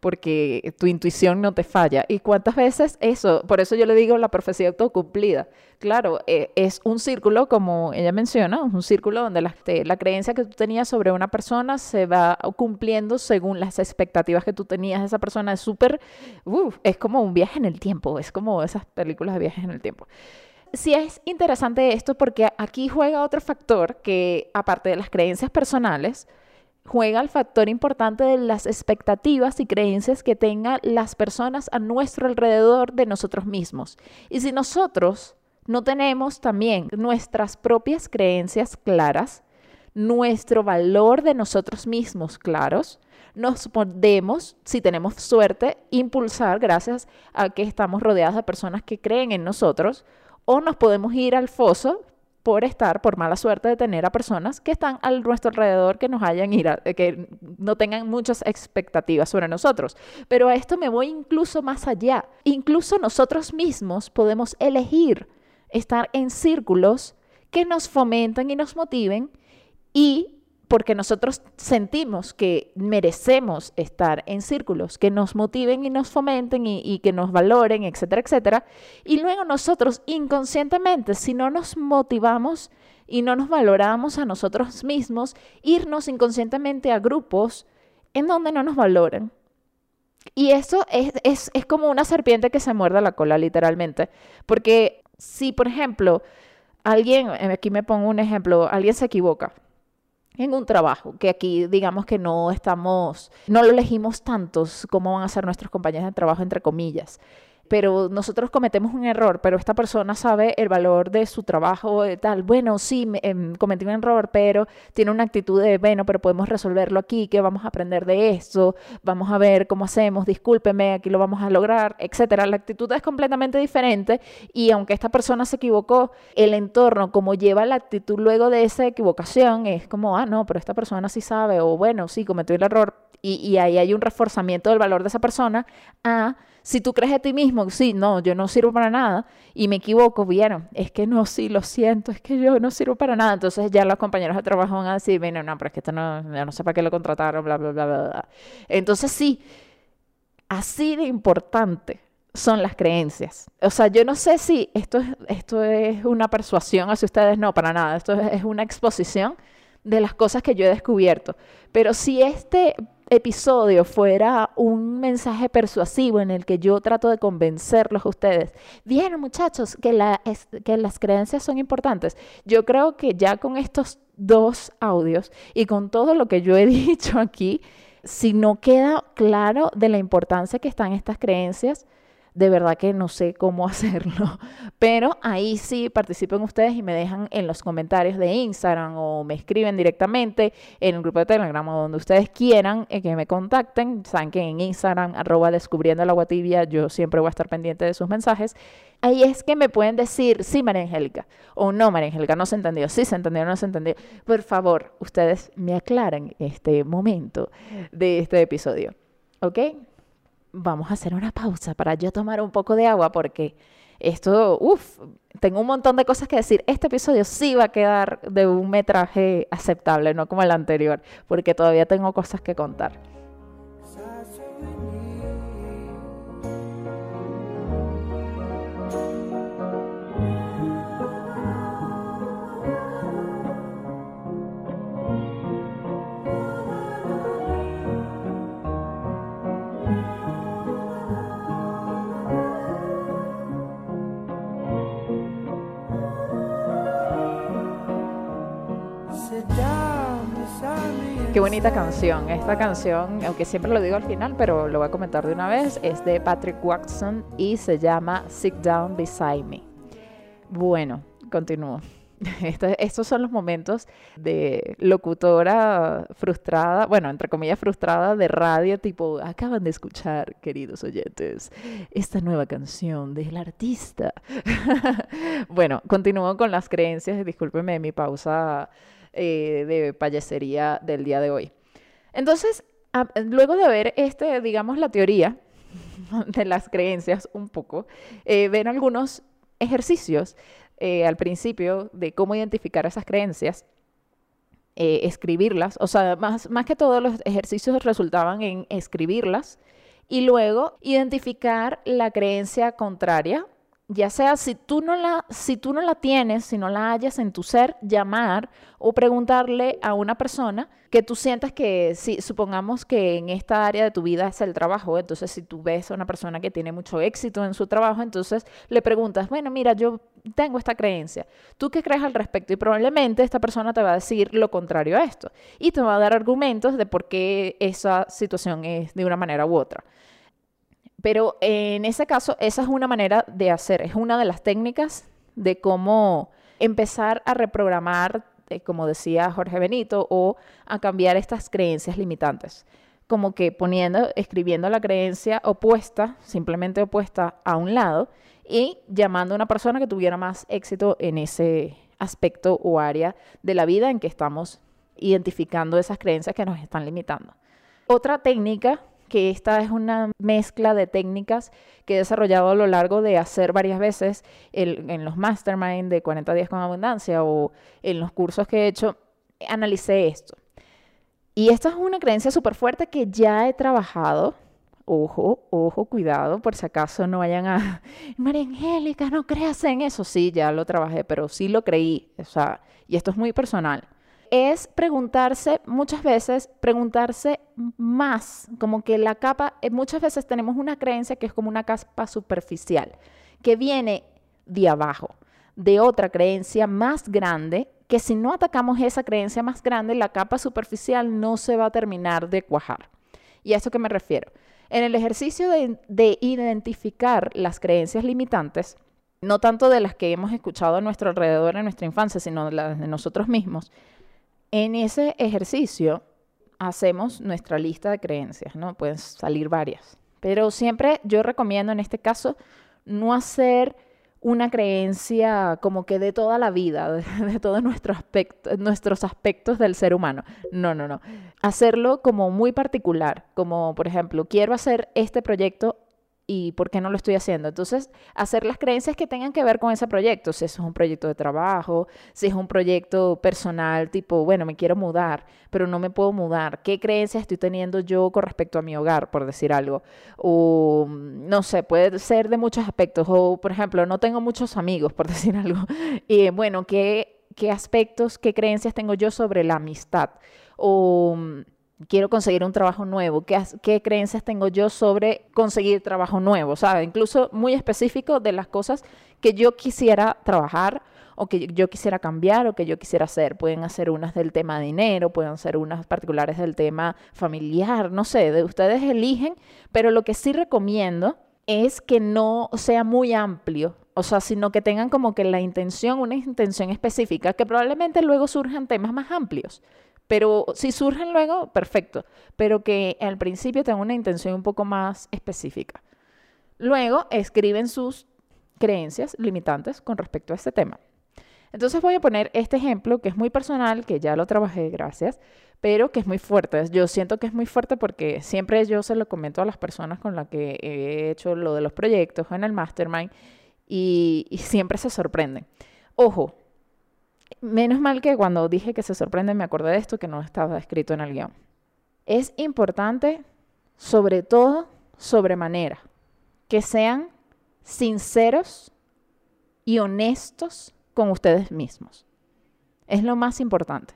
Porque tu intuición no te falla. ¿Y cuántas veces eso? Por eso yo le digo la profecía autocumplida. Claro, eh, es un círculo, como ella menciona, un círculo donde la, la creencia que tú tenías sobre una persona se va cumpliendo según las expectativas que tú tenías de esa persona. Es súper, es como un viaje en el tiempo, es como esas películas de viajes en el tiempo sí es interesante esto porque aquí juega otro factor que, aparte de las creencias personales, juega el factor importante de las expectativas y creencias que tengan las personas a nuestro alrededor de nosotros mismos. Y si nosotros no tenemos también nuestras propias creencias claras, nuestro valor de nosotros mismos claros, nos podemos, si tenemos suerte, impulsar gracias a que estamos rodeados de personas que creen en nosotros o nos podemos ir al foso por estar, por mala suerte de tener a personas que están a nuestro alrededor que nos hayan ir que no tengan muchas expectativas sobre nosotros. Pero a esto me voy incluso más allá. Incluso nosotros mismos podemos elegir estar en círculos que nos fomenten y nos motiven y porque nosotros sentimos que merecemos estar en círculos que nos motiven y nos fomenten y, que nos valoren, etcétera, etcétera. Y luego nosotros inconscientemente, si no nos motivamos y no nos valoramos a nosotros mismos, irnos inconscientemente a grupos en donde no nos valoran. Y eso es, es, es como una serpiente que se muerde la cola, literalmente. Porque si, por ejemplo, alguien, aquí me pongo un ejemplo, alguien se equivoca en un trabajo, que aquí digamos que no estamos, no lo elegimos tantos como van a ser nuestros compañeros de trabajo, entre comillas pero nosotros cometemos un error, pero esta persona sabe el valor de su trabajo, y tal. Bueno, sí, em, cometí un error, pero tiene una actitud de, bueno, pero podemos resolverlo aquí, que vamos a aprender de esto, vamos a ver cómo hacemos, discúlpeme, aquí lo vamos a lograr, etcétera. La actitud es completamente diferente y aunque esta persona se equivocó, el entorno, como lleva la actitud luego de esa equivocación, es como, ah, no, pero esta persona sí sabe, o bueno, sí, cometió el error, y ahí hay un reforzamiento del valor de esa persona a Si tú crees de ti mismo, sí, no, yo no sirvo para nada y me equivoco, bien, es que no, sí, lo siento, es que yo no sirvo para nada. Entonces ya los compañeros de trabajo van a decir, bueno, no, pero es que esto no, no sé para qué lo contrataron, bla, bla, bla, bla, bla. Entonces sí, así de importante son las creencias. O sea, yo no sé si esto es, esto es una persuasión hacia ustedes, no, para nada, esto es una exposición de las cosas que yo he descubierto. Pero si este episodio fuera un mensaje persuasivo en el que yo trato de convencerlos a ustedes, vieron muchachos que, que las creencias son importantes, yo creo que ya con estos dos audios y con todo lo que yo he [laughs] dicho aquí, si no queda claro de la importancia que están estas creencias, de verdad que no sé cómo [laughs] hacerlo. Pero ahí sí participen ustedes y me dejan en los comentarios de Instagram o me escriben directamente en el grupo de Telegram o donde ustedes quieran eh, que me contacten. Saben que en Instagram, arroba descubriendo el agua tibia, yo siempre voy a estar pendiente de sus mensajes. Ahí es que me pueden decir, sí, María Angélica, o no, María Angélica, no se entendió, sí se entendió, no se entendió. Por favor, ustedes me aclaran este momento de este episodio. ¿Ok? Vamos a hacer una pausa para yo tomar un poco de agua porque esto, uff, tengo un montón de cosas que decir. Este episodio sí va a quedar de un metraje aceptable, no como el anterior, porque todavía tengo cosas que contar. Qué bonita canción. Esta canción, aunque siempre lo digo al final, pero lo voy a comentar de una vez, es de Patrick Watson y se llama Sit Down Beside Me. Bueno, continúo. [laughs] estos son los momentos de locutora frustrada, bueno, entre comillas frustrada de radio, tipo, acaban de escuchar, queridos oyentes, esta nueva canción del artista. [laughs] bueno, continúo con las creencias, discúlpeme mi pausa eh, de payasería del día de hoy. Entonces, luego de ver este, digamos, la teoría [laughs] de las creencias un poco, eh, ven algunos ejercicios eh, al principio de cómo identificar esas creencias, escribirlas, o sea, más, más que todos los ejercicios resultaban en escribirlas y luego identificar la creencia contraria ya sea si tú no la si tú no la tienes, si no la hayas en tu ser, llamar o preguntarle a una persona que tú sientas que si supongamos que en esta área de tu vida es el trabajo, entonces si tú ves a una persona que tiene mucho éxito en su trabajo, entonces le preguntas, "Bueno, mira, yo tengo esta creencia. ¿Tú qué crees al respecto?" Y probablemente esta persona te va a decir lo contrario a esto y te va a dar argumentos de por qué esa situación es de una manera u otra. Pero en ese caso, esa es una manera de hacer, es una de las técnicas de cómo empezar a reprogramar, eh, como decía Jorge Benito, o a cambiar estas creencias limitantes. Como que poniendo, escribiendo la creencia opuesta, simplemente opuesta a un lado, y llamando a una persona que tuviera más éxito en ese aspecto o área de la vida en que estamos identificando esas creencias que nos están limitando. Otra técnica que esta es una mezcla de técnicas que he desarrollado a lo largo de hacer varias veces en los mastermind de 40 días con abundancia o en los cursos que he hecho, analicé esto. Y esta es una creencia súper fuerte que ya he trabajado. Ojo, ojo, cuidado, por si acaso no vayan a... [laughs] María Angélica, no creas en eso. Sí, ya lo trabajé, pero sí lo creí. O sea, y esto es muy personal es preguntarse, muchas veces, preguntarse más, como que la capa, eh, muchas veces tenemos una creencia que es como una capa superficial, que viene de abajo, de otra creencia más grande, que si no atacamos esa creencia más grande, la capa superficial no se va a terminar de cuajar. ¿Y a eso qué me refiero? En el ejercicio de, de identificar las creencias limitantes, no tanto de las que hemos escuchado a nuestro alrededor en nuestra infancia, sino de las de nosotros mismos, en ese ejercicio hacemos nuestra lista de creencias, ¿no? Pueden salir varias. Pero siempre yo recomiendo en este caso no hacer una creencia como que de toda la vida, [laughs] de, todos nuestro nuestros aspectos del ser humano. No, no, no. Hacerlo como muy particular, como por ejemplo, quiero hacer este proyecto y por qué no lo estoy haciendo. Entonces, hacer las creencias que tengan que ver con ese proyecto, si eso es un proyecto de trabajo, si es un proyecto personal, tipo, bueno, me quiero mudar, pero no me puedo mudar. ¿Qué creencias estoy teniendo yo con respecto a mi hogar, por decir algo? O, no sé, puede ser de muchos aspectos. O, por ejemplo, no tengo muchos amigos, por [laughs] decir algo. Y bueno, ¿qué, qué aspectos, qué creencias tengo yo sobre la amistad? O quiero conseguir un trabajo nuevo, ¿Qué, creencias tengo yo sobre conseguir trabajo nuevo, ¿sabes? Incluso muy específico de las cosas que yo quisiera trabajar o que yo quisiera cambiar o que yo quisiera hacer. Pueden hacer unas del tema dinero, pueden ser unas particulares del tema familiar, no sé, de ustedes eligen, pero lo que sí recomiendo es que no sea muy amplio, o sea, sino que tengan como que la intención, una intención específica, que probablemente luego surjan temas más amplios. Pero si surgen luego, perfecto. Pero que al principio tengan una intención un poco más específica. Luego escriben sus creencias limitantes con respecto a este tema. Entonces voy a poner este ejemplo que es muy personal, que ya lo trabajé, gracias, pero que es muy fuerte. Yo siento que es muy fuerte porque siempre yo se lo comento a las personas con las que he hecho lo de los proyectos en el mastermind y, y siempre se sorprenden. Ojo, Menos mal que cuando dije que se sorprende me acordé de esto que no estaba escrito en el guion. Es importante, sobre todo, sobremanera, que sean sinceros y honestos con ustedes mismos. Es lo más importante.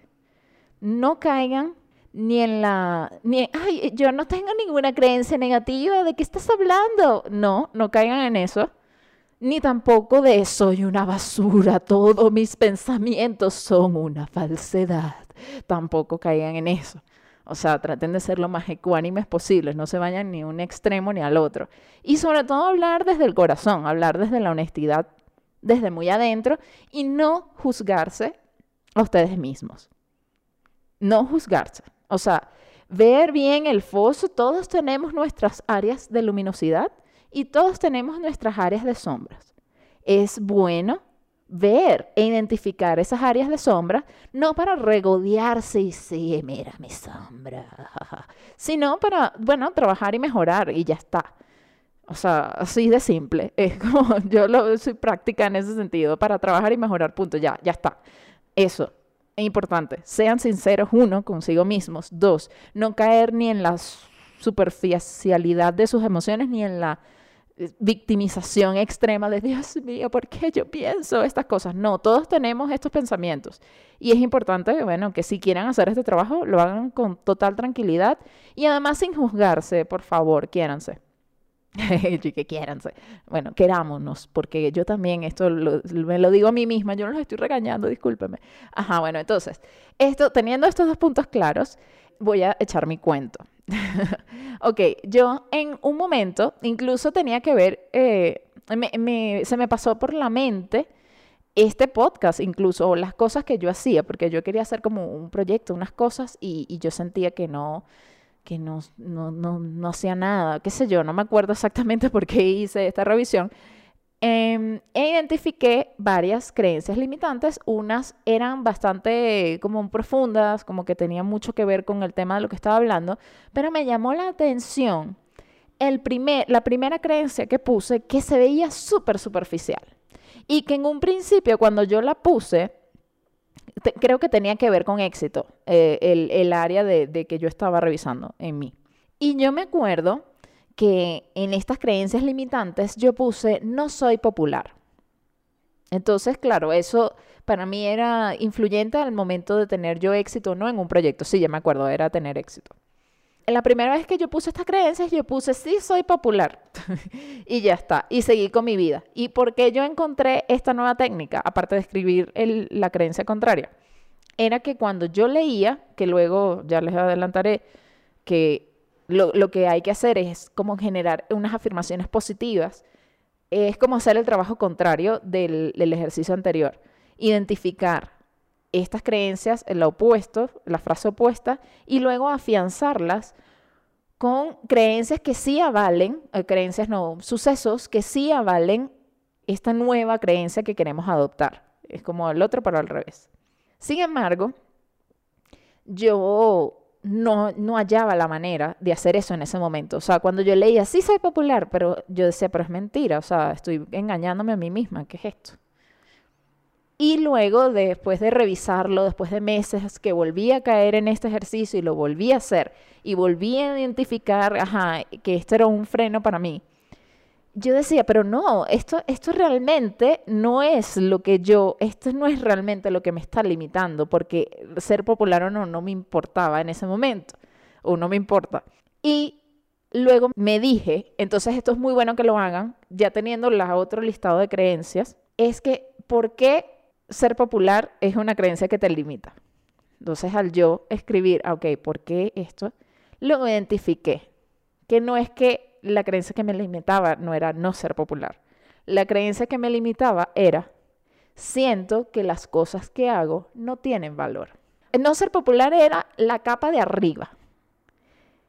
No caigan ni en la, ni, ay, yo no tengo ninguna creencia negativa, ¿de qué estás hablando? No, no caigan en eso ni tampoco de soy una basura, todos mis pensamientos son una falsedad. Tampoco caigan en eso. O sea, traten de ser lo más ecuánimes posibles, no se vayan ni a un extremo ni al otro. Y sobre todo hablar desde el corazón, hablar desde la honestidad, desde muy adentro y no juzgarse a ustedes mismos. No juzgarse. O sea, ver bien el foso, todos tenemos nuestras áreas de luminosidad y todos tenemos nuestras áreas de sombras. Es bueno ver e identificar esas áreas de sombra, no para regodearse y sí, mira mi sombra, [laughs] sino para, bueno, trabajar y mejorar y ya está. O sea, así de simple. [laughs] Es como yo lo, soy práctica en ese sentido, para trabajar y mejorar, punto, ya, ya está. Eso, es importante. Sean sinceros, uno, consigo mismos. Dos, no caer ni en la superficialidad de sus emociones ni en la victimización extrema de Dios mío, ¿por qué yo pienso estas cosas? No, todos tenemos estos pensamientos y es importante, bueno, que si quieren hacer este trabajo, lo hagan con total tranquilidad y además sin juzgarse, por favor, quiéranse. [laughs] que quiéranse. Bueno, querámonos, porque yo también esto me lo digo a mí misma, yo no los estoy regañando, discúlpeme. Ajá, bueno, entonces, esto, teniendo estos dos puntos claros, voy a echar mi cuento. [laughs] ok, yo en un momento incluso tenía que ver, eh, se me pasó por la mente este podcast incluso, las cosas que yo hacía, porque yo quería hacer como un proyecto, unas cosas, y, yo sentía que no que no, no, no, no hacía nada, qué sé yo, no me acuerdo exactamente [laughs] por qué hice esta revisión, eh, identifiqué varias creencias limitantes. Unas eran bastante como profundas, como que tenían mucho que ver con el tema de lo que estaba hablando, pero me llamó la atención la primera creencia que puse que se veía súper superficial y que en un principio cuando yo la puse, creo que tenía que ver con éxito, eh, el, área de que yo estaba revisando en mí. Y yo me acuerdo que en estas creencias limitantes yo puse no soy popular. Entonces, claro, eso para mí era influyente al momento de tener yo éxito no en un proyecto. Sí, ya me acuerdo, era tener éxito. La primera vez que yo puse estas creencias, yo puse sí, soy popular. [laughs] y ya está. Y seguí con mi vida. ¿Y por qué yo encontré esta nueva técnica, aparte de escribir la creencia contraria? Era que cuando yo leía, que luego ya les adelantaré, que lo, que hay que hacer es como generar unas afirmaciones positivas. Es como hacer el trabajo contrario del, ejercicio anterior. Identificar estas creencias, el opuesto, la frase opuesta, y luego afianzarlas con creencias que sí avalen, eh, creencias no, sucesos que sí avalen esta nueva creencia que queremos adoptar. Es como el otro, pero al revés. Sin embargo, yo no, no hallaba la manera de hacer eso en ese momento. O sea, cuando yo leía, sí soy popular, pero yo decía, pero es mentira, o sea, estoy engañándome a mí misma, ¿qué es esto? Y luego, después de revisarlo, después de meses que volví a caer en este ejercicio y lo volví a hacer y volví a identificar, ajá, que esto era un freno para mí, yo decía, pero no, esto, esto realmente no es lo que yo, esto no es realmente lo que me está limitando, porque ser popular o no, no me importaba en ese momento, o no me importa. Y luego me dije, entonces esto es muy bueno que lo hagan, ya teniendo la otro listado de creencias, es que, ¿por qué ser popular es una creencia que te limita? Entonces al yo escribir, ah, ok, ¿por qué esto? Lo identifiqué, que no es que la creencia que me limitaba no era no ser popular. La creencia que me limitaba era, siento que las cosas que hago no tienen valor. No ser popular era la capa de arriba.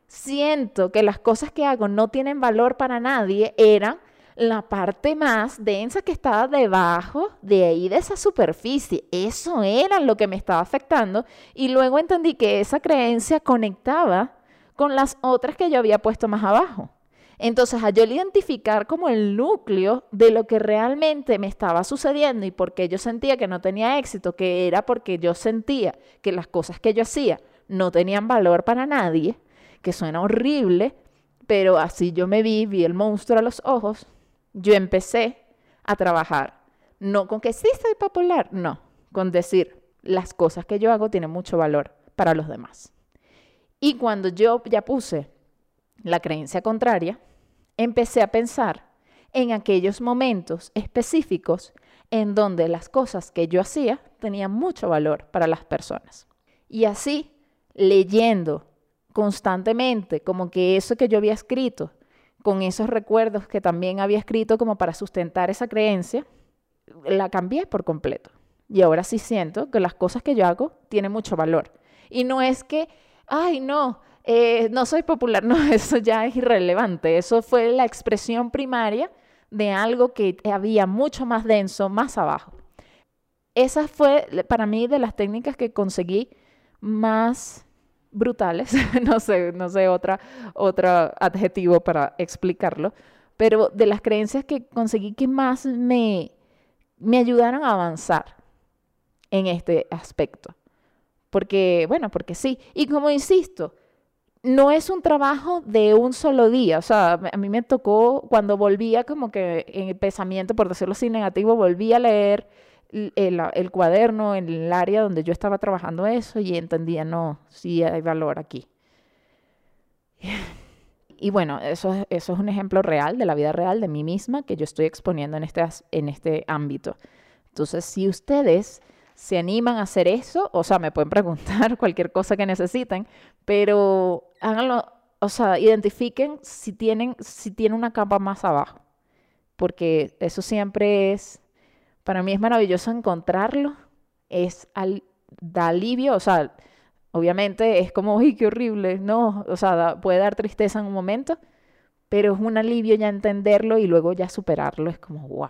Siento que las cosas que hago no tienen valor para nadie era la parte más densa que estaba debajo de ahí de esa superficie. Eso era lo que me estaba afectando y luego entendí que esa creencia conectaba con las otras que yo había puesto más abajo. Entonces, a yo identificar como el núcleo de lo que realmente me estaba sucediendo y por qué yo sentía que no tenía éxito, que era porque yo sentía que las cosas que yo hacía no tenían valor para nadie, que suena horrible, pero así yo me vi, vi el monstruo a los ojos, yo empecé a trabajar. No con que sí soy popular, no, con decir las cosas que yo hago tienen mucho valor para los demás. Y cuando yo ya puse la creencia contraria, empecé a pensar en aquellos momentos específicos en donde las cosas que yo hacía tenían mucho valor para las personas. Y así, leyendo constantemente como que eso que yo había escrito, con esos recuerdos que también había escrito como para sustentar esa creencia, la cambié por completo. Y ahora sí siento que las cosas que yo hago tienen mucho valor. Y no es que, ay, no, eh, no soy popular, [laughs] no, eso ya es irrelevante. Eso fue la expresión primaria de algo que había mucho más denso más abajo. Esa fue para mí de las técnicas que conseguí más brutales, [laughs] no sé, no sé otra, otro adjetivo para explicarlo, pero de las creencias que conseguí que más me, me ayudaron a avanzar en este aspecto. Porque, bueno, porque sí. Y como insisto, no es un trabajo de un solo día, o sea, a mí me tocó cuando volvía como que en el pensamiento, por decirlo así, negativo, volví a leer el, cuaderno en el área donde yo estaba trabajando eso y entendía, no, sí hay valor aquí. [laughs] Y bueno, eso, eso es un ejemplo real de la vida real de mí misma que yo estoy exponiendo en este, en este ámbito. Entonces, si ustedes se animan a hacer eso, o sea, me pueden [laughs] preguntar cualquier cosa que necesiten, pero háganlo, o sea, identifiquen si tienen, si tienen una capa más abajo, porque eso siempre es, para mí es maravilloso encontrarlo, es al, da alivio, o sea, obviamente es como, uy, qué horrible, no, o sea, puede dar tristeza en un momento, pero es un alivio ya entenderlo y luego ya superarlo, es como, wow,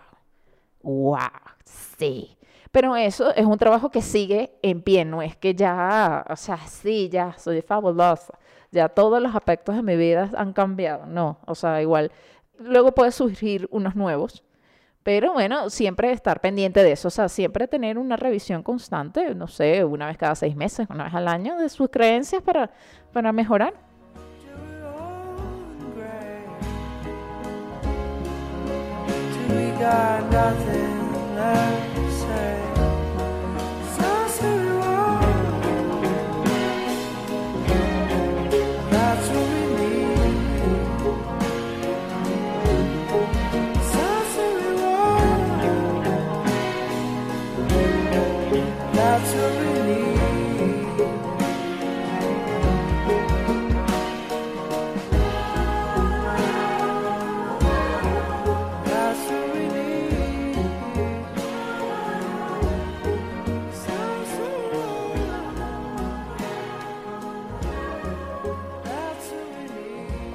wow, sí. Pero eso es un trabajo que sigue en pie, no es que ya, o sea, sí, ya soy fabulosa, ya todos los aspectos de mi vida han cambiado, no, o sea, igual, luego puede surgir unos nuevos, pero bueno, siempre estar pendiente de eso, o sea, siempre tener una revisión constante, no sé, una vez cada seis meses, una vez al año, de sus creencias para, para mejorar.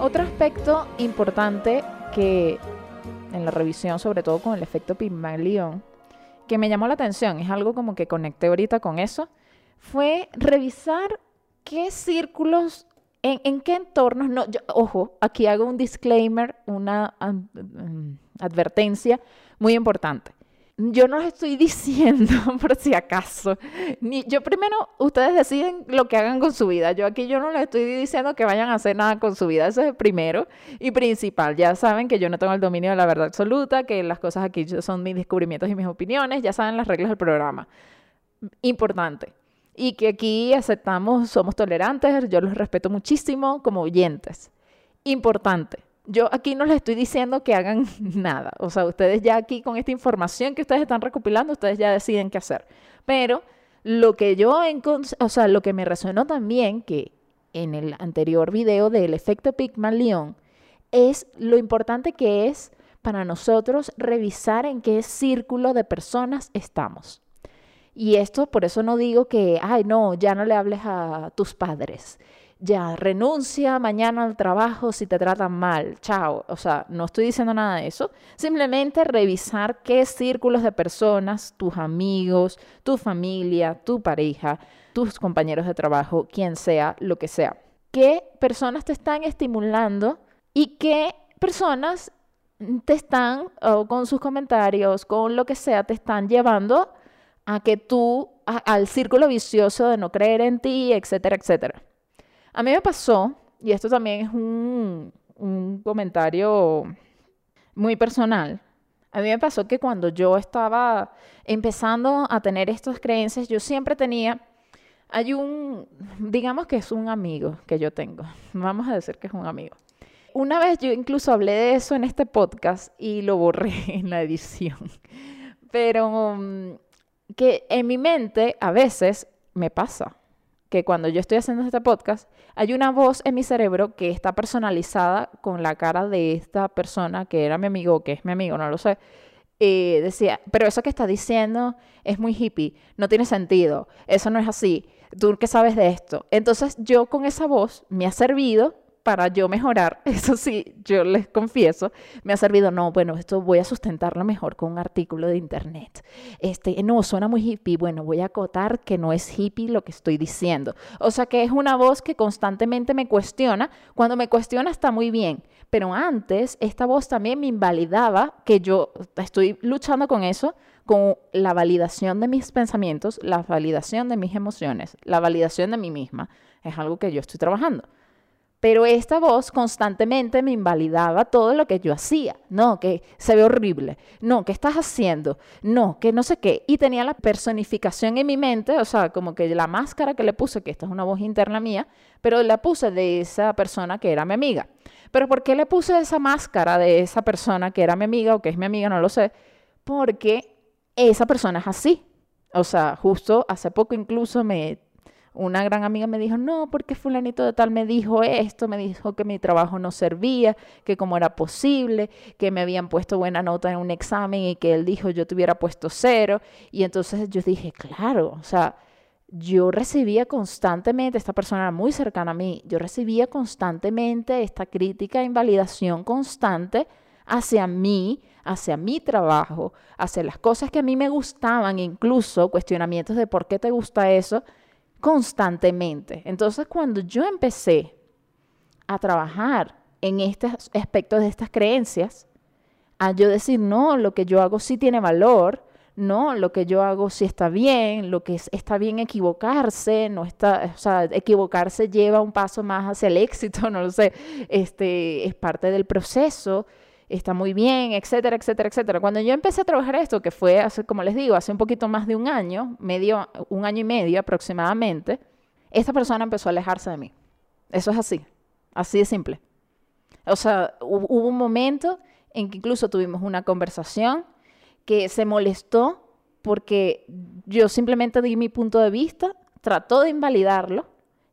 Otro aspecto importante que en la revisión, sobre todo con el efecto Pygmalion, que me llamó la atención, es algo como que conecté ahorita con eso, fue revisar qué círculos, en, qué entornos, no, ojo, aquí hago un disclaimer, una mm, advertencia muy importante yo no les estoy [laughs] diciendo, por si acaso, ni yo primero, ustedes deciden lo que hagan con su vida. Yo aquí yo no les estoy diciendo que vayan a hacer nada con su vida. Eso es el primero y principal. Ya saben que yo no tengo el dominio de la verdad absoluta, que las cosas aquí son mis descubrimientos y mis opiniones. Ya saben las reglas del programa. Importante. Y que aquí aceptamos, somos tolerantes, yo los respeto muchísimo como oyentes. Importante yo aquí no les estoy diciendo que hagan [laughs] nada. O sea, ustedes ya aquí con esta información que ustedes están recopilando, ustedes ya deciden qué hacer. Pero lo que yo, o sea, lo que me resonó también, que en el anterior video del efecto Pygmalion, es lo importante que es para nosotros revisar en qué círculo de personas estamos. Y esto, por eso no digo que, ay, no, ya no le hables a tus padres ya, renuncia mañana al trabajo si te tratan mal, chao. O sea, no estoy diciendo nada de eso. Simplemente revisar qué círculos de personas, tus amigos, tu familia, tu pareja, tus compañeros de trabajo, quien sea, lo que sea. ¿Qué personas te están estimulando y qué personas te están, o con sus comentarios, con lo que sea, te están llevando a que tú, al círculo vicioso de no creer en ti, etcétera, etcétera. A mí me pasó, y esto también es un, comentario muy personal, a mí me pasó que cuando yo estaba empezando a tener estas creencias, yo siempre tenía, hay un, digamos que es un amigo que yo tengo, [laughs] vamos a decir que es un amigo. Una vez yo incluso hablé de eso en este podcast y lo borré [laughs] en la edición, [laughs] pero mm, que en mi mente a veces me pasa que cuando yo estoy haciendo este podcast, hay una voz en mi cerebro que está personalizada con la cara de esta persona que era mi amigo que es mi amigo, no lo sé. Y decía, pero eso que está diciendo es muy hippie, no tiene sentido, eso no es así, tú qué sabes de esto. Entonces yo con esa voz me ha servido para yo mejorar, [laughs] eso sí, yo les confieso, me ha servido, no, bueno, esto voy a sustentarlo mejor con un artículo de internet. Este, no, suena muy hippie, bueno, voy a acotar que no es hippie lo que estoy diciendo. O sea que es una voz que constantemente me cuestiona, cuando me cuestiona está muy bien, pero antes esta voz también me invalidaba que yo estoy luchando con eso, con la validación de mis pensamientos, la validación de mis emociones, la validación de mí misma, es algo que yo estoy trabajando. Pero esta voz constantemente me invalidaba todo lo que yo hacía. No, que se ve horrible. No, ¿qué estás haciendo? No, que no sé qué. Y tenía la personificación en mi mente, o sea, como que la máscara que le puse, que esta es una voz interna mía, pero la puse de esa persona que era mi amiga. Pero ¿por qué le puse esa máscara de esa persona que era mi amiga o que es mi amiga? No lo sé. Porque esa persona es así. O sea, justo hace poco incluso me una gran amiga me dijo, no, porque fulanito de tal me dijo esto, me dijo que mi trabajo no servía, que cómo era posible, que me habían puesto buena nota en un examen y que él dijo yo te hubiera puesto cero. Y entonces yo dije, claro, o sea, yo recibía constantemente, esta persona era muy cercana a mí, yo recibía constantemente esta crítica e invalidación constante hacia mí, hacia mi trabajo, hacia las cosas que a mí me gustaban, incluso cuestionamientos de por qué te gusta eso constantemente. Entonces, cuando yo empecé a trabajar en este aspecto de estas creencias, a yo decir, no, lo que yo hago sí tiene valor, no, lo que yo hago sí está bien, lo que está bien equivocarse, no está, o sea, equivocarse lleva un paso más hacia el [laughs] éxito, no lo sé, este, es parte del proceso, está muy bien, etcétera, etcétera, etcétera. Cuando yo empecé a trabajar esto, que fue hace, como les digo, hace un poquito más de un año, medio, un año y medio aproximadamente, esta persona empezó a alejarse de mí. Eso es así, así de simple. O sea, hubo un momento en que incluso tuvimos una conversación que se molestó porque yo simplemente di mi punto de vista, trató de invalidarlo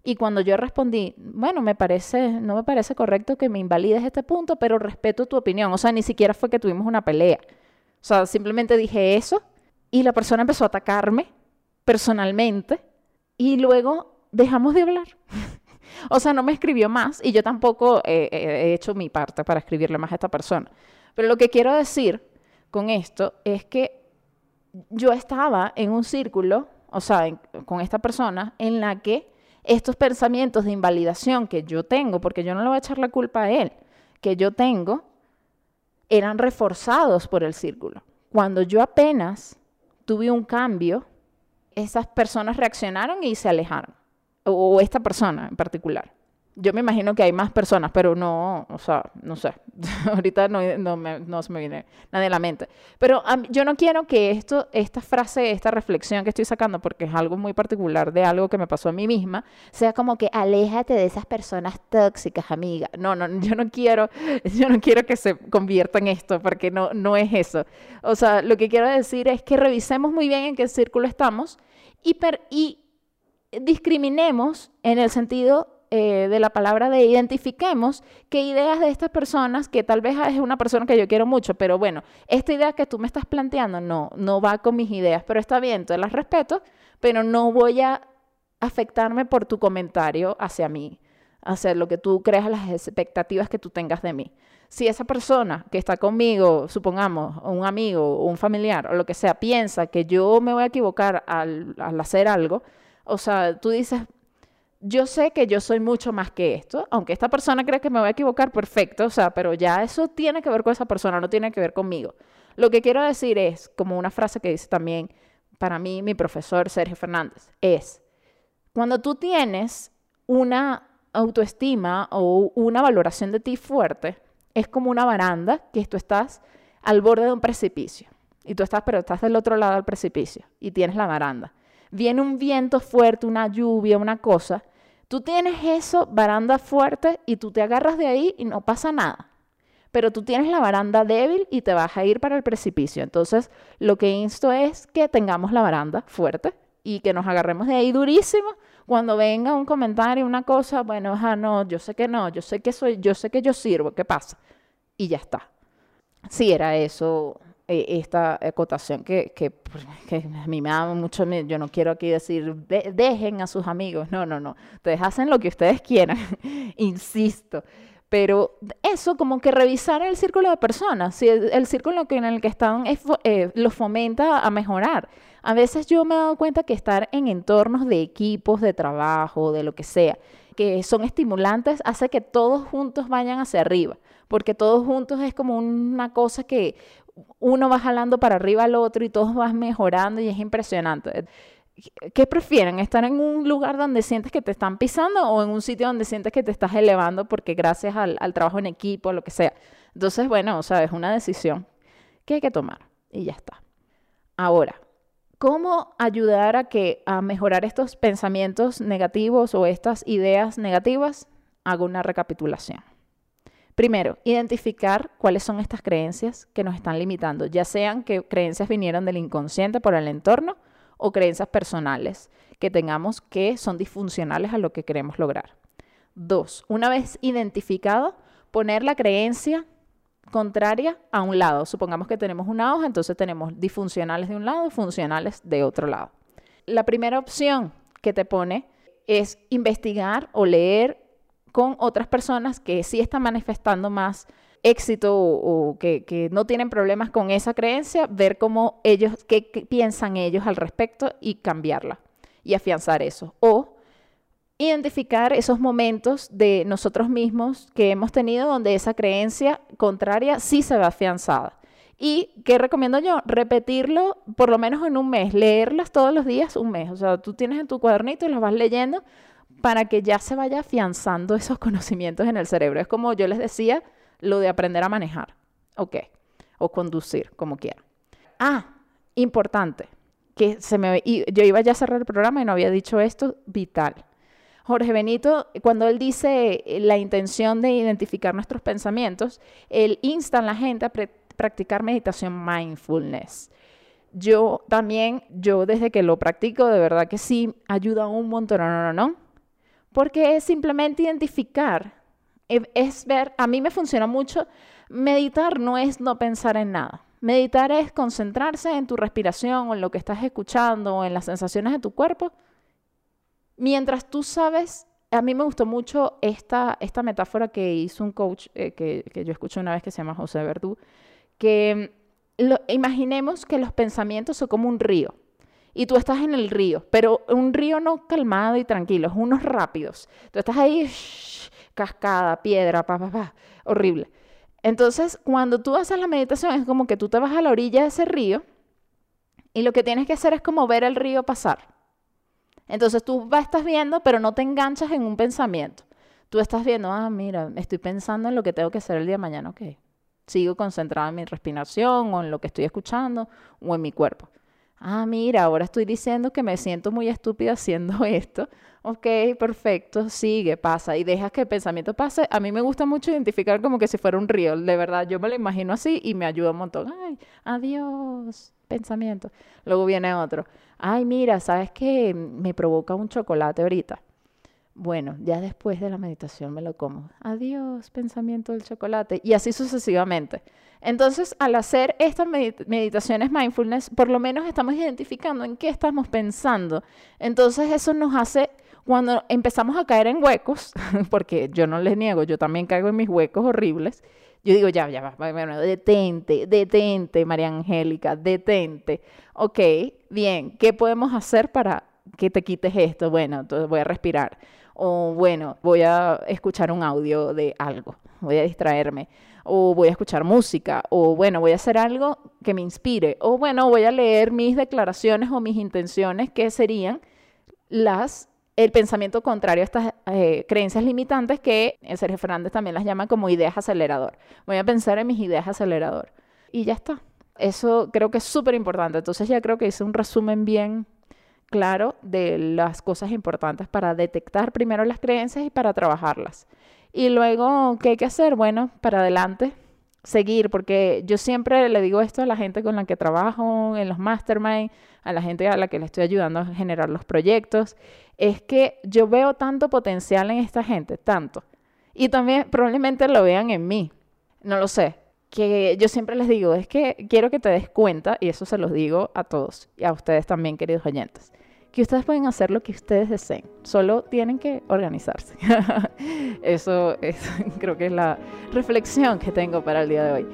y cuando yo respondí, bueno, me parece, no me parece correcto que me invalides este punto, pero respeto tu opinión. O sea, ni siquiera fue que tuvimos una pelea. O sea, simplemente dije eso y la persona empezó a atacarme personalmente y luego dejamos de hablar. [laughs] o sea, no me escribió más y yo tampoco he hecho mi parte para escribirle más a esta persona. Pero lo que quiero decir con esto es que yo estaba en un círculo, o sea, con esta persona en la que estos pensamientos de invalidación que yo tengo, porque yo no le voy a echar la culpa a él, que yo tengo, eran reforzados por el círculo. Cuando yo apenas tuve un cambio, esas personas reaccionaron y se alejaron, o esta persona en particular. Yo me imagino que hay más personas, pero no, o sea, no sé. [laughs] Ahorita no, no, me, no, se me viene nadie a la mente. Pero yo no quiero que esto, esta frase, esta reflexión que estoy sacando, porque es algo muy particular de algo que me pasó a mí misma, sea como que aléjate de esas personas tóxicas, amiga. No, no, [laughs] yo no quiero, yo no quiero que se convierta en esto, porque no, no es eso. O sea, lo que quiero decir es que revisemos muy bien en qué círculo estamos y, y discriminemos en el sentido eh, de la palabra de identifiquemos qué ideas de estas personas, que tal vez es una persona que yo quiero mucho, pero bueno, esta idea que tú me estás planteando no, no va con mis ideas, pero está bien, te las respeto, pero no voy a afectarme por tu comentario hacia mí, hacer lo que tú creas, las expectativas que tú tengas de mí. Si esa persona que está conmigo, supongamos, un amigo, o un familiar o lo que sea, piensa que yo me voy a equivocar al, al hacer algo, o sea, tú dices, yo sé que yo soy mucho más que esto, aunque esta persona cree que me voy a equivocar, perfecto, o sea, pero ya eso tiene que ver con esa persona, no tiene que ver conmigo. Lo que quiero decir es, como una frase que dice también para mí mi profesor Sergio Fernández, es, cuando tú tienes una autoestima o una valoración de ti fuerte, es como una baranda que tú estás al borde de un precipicio. Y tú estás, pero estás del otro lado del precipicio y tienes la baranda. Viene un viento fuerte, una lluvia, una cosa, Tú tienes eso, baranda fuerte, y tú te agarras de ahí y no pasa nada. Pero tú tienes la baranda débil y te vas a ir para el precipicio. Entonces, lo que insto es que tengamos la baranda fuerte y que nos agarremos de ahí durísimo. Cuando venga un comentario, una cosa, bueno, ah, no, yo sé que no, yo sé que soy, yo sé que yo sirvo, ¿qué pasa? Y ya está. Sí, era eso eh, esta acotación que, [laughs] que, a mí me da mucho miedo. Yo no quiero aquí decir, dejen a sus amigos. No, no, no. Ustedes hacen lo que ustedes [laughs] quieran, insisto. Pero eso, como que revisar el círculo de personas, si el, círculo en el que están eh, los fomenta a mejorar. A veces yo me he dado cuenta que estar en entornos de equipos, de trabajo, de lo que sea, que son estimulantes, hace que todos juntos vayan hacia arriba, porque todos juntos es como una cosa que uno va jalando para arriba al otro y todos van mejorando y es impresionante. ¿Qué prefieren? ¿Estar en un lugar donde sientes que te están pisando o en un sitio donde sientes que te estás elevando porque gracias al, trabajo en equipo, lo que sea? Entonces, bueno, o sea, es una decisión que hay que tomar y ya está. Ahora, ¿cómo ayudar a, que, a mejorar estos pensamientos negativos o estas ideas negativas? Hago una recapitulación. Primero, identificar cuáles son estas creencias que nos están limitando, ya sean que creencias vinieron del inconsciente por el entorno o creencias personales que tengamos que son disfuncionales a lo que queremos lograr. Dos, una vez identificado, poner la creencia contraria a un lado. Supongamos que tenemos una hoja, entonces tenemos disfuncionales de un lado, funcionales de otro lado. La primera opción que te pone es investigar o leer con otras personas que sí están manifestando más éxito o, que, no tienen problemas con esa creencia, ver cómo ellos, qué, piensan ellos al respecto y cambiarla y afianzar eso. O identificar esos momentos de nosotros mismos que hemos tenido donde esa creencia contraria sí se va afianzada. ¿Y qué recomiendo yo? Repetirlo por lo menos en un mes, leerlas todos los días un mes. O sea, tú tienes en tu cuadernito y las vas leyendo para que ya se vaya afianzando esos conocimientos en el cerebro. Es como yo les decía, lo de aprender a manejar, ok, o conducir, como quiera. Ah, importante, que se me, yo iba ya a cerrar el programa y no había dicho esto, vital. Jorge Benito, cuando él dice la intención de identificar nuestros pensamientos, él insta a la gente a practicar meditación mindfulness. Yo también, yo desde que lo practico, de verdad que sí, ayuda un montón, no, no, no, porque simplemente identificar, e, es ver, a mí me funciona mucho, meditar no es no pensar en nada. Meditar es concentrarse en tu respiración o en lo que estás escuchando o en las sensaciones de tu cuerpo. Mientras tú sabes, a mí me gustó mucho esta, esta metáfora que hizo un coach eh, que, yo escuché una vez que se llama José Verdú, que mm, imaginemos que los pensamientos son como un río y tú estás en el río, pero un río no calmado y tranquilo, es unos rápidos. Tú estás ahí, cascada, piedra, pa, pa, pa, horrible. Entonces, cuando tú haces la meditación, es como que tú te vas a la orilla de ese río y lo que tienes que hacer es como ver el río pasar. Entonces tú estás viendo, pero no te enganchas en un pensamiento. Tú estás viendo, ah, mira, estoy pensando en lo que tengo que hacer el día de mañana, ok. Sigo concentrada en mi respiración o en lo que estoy escuchando o en mi cuerpo. Ah, mira, ahora estoy diciendo que me siento muy estúpida haciendo [laughs] esto. Ok, perfecto, sigue, pasa y dejas que el pensamiento pase. A mí me gusta mucho identificar como que si fuera un río, de verdad, yo me lo imagino así y me ayuda un montón. Ay, adiós, pensamiento. Luego viene otro. Ay, mira, ¿sabes qué? Me provoca un chocolate ahorita. Bueno, ya después de la meditación me lo como. Adiós, pensamiento del chocolate. Y así sucesivamente. Entonces, al hacer estas meditaciones mindfulness, por lo menos estamos identificando en qué estamos pensando. Entonces, eso nos hace, cuando empezamos a caer en huecos, [laughs] porque yo no les niego, yo también caigo en mis huecos horribles, yo digo, ya, ya, bueno, detente, detente, María Angélica, detente. Ok, bien, ¿qué podemos hacer para que te quites esto? Bueno, entonces voy a respirar. O bueno, voy a escuchar un audio de algo, voy a distraerme o voy a escuchar música, o bueno, voy a hacer algo que me inspire, o bueno, voy a leer mis declaraciones o mis intenciones, que serían las el pensamiento contrario a estas eh, creencias limitantes que Sergio Fernández también las llama como ideas acelerador. Voy a pensar en mis ideas acelerador. Y ya está. Eso creo que es súper importante. Entonces ya creo que hice un resumen bien claro de las cosas importantes para detectar primero las creencias y para trabajarlas. Y luego, ¿qué hay que hacer? Bueno, para adelante, seguir, porque yo siempre le digo esto a la gente con la que trabajo, en los mastermind, a la gente a la que le estoy ayudando a generar los proyectos, es que yo veo tanto potencial en esta gente, tanto. Y también probablemente lo vean en mí, no lo sé. Que yo siempre les digo, es que quiero que te des cuenta, y eso se los digo a todos y a ustedes también, queridos oyentes, que ustedes pueden hacer lo que ustedes deseen, solo tienen que organizarse. [laughs] Eso es, [laughs] creo que es la reflexión que tengo para el día de hoy.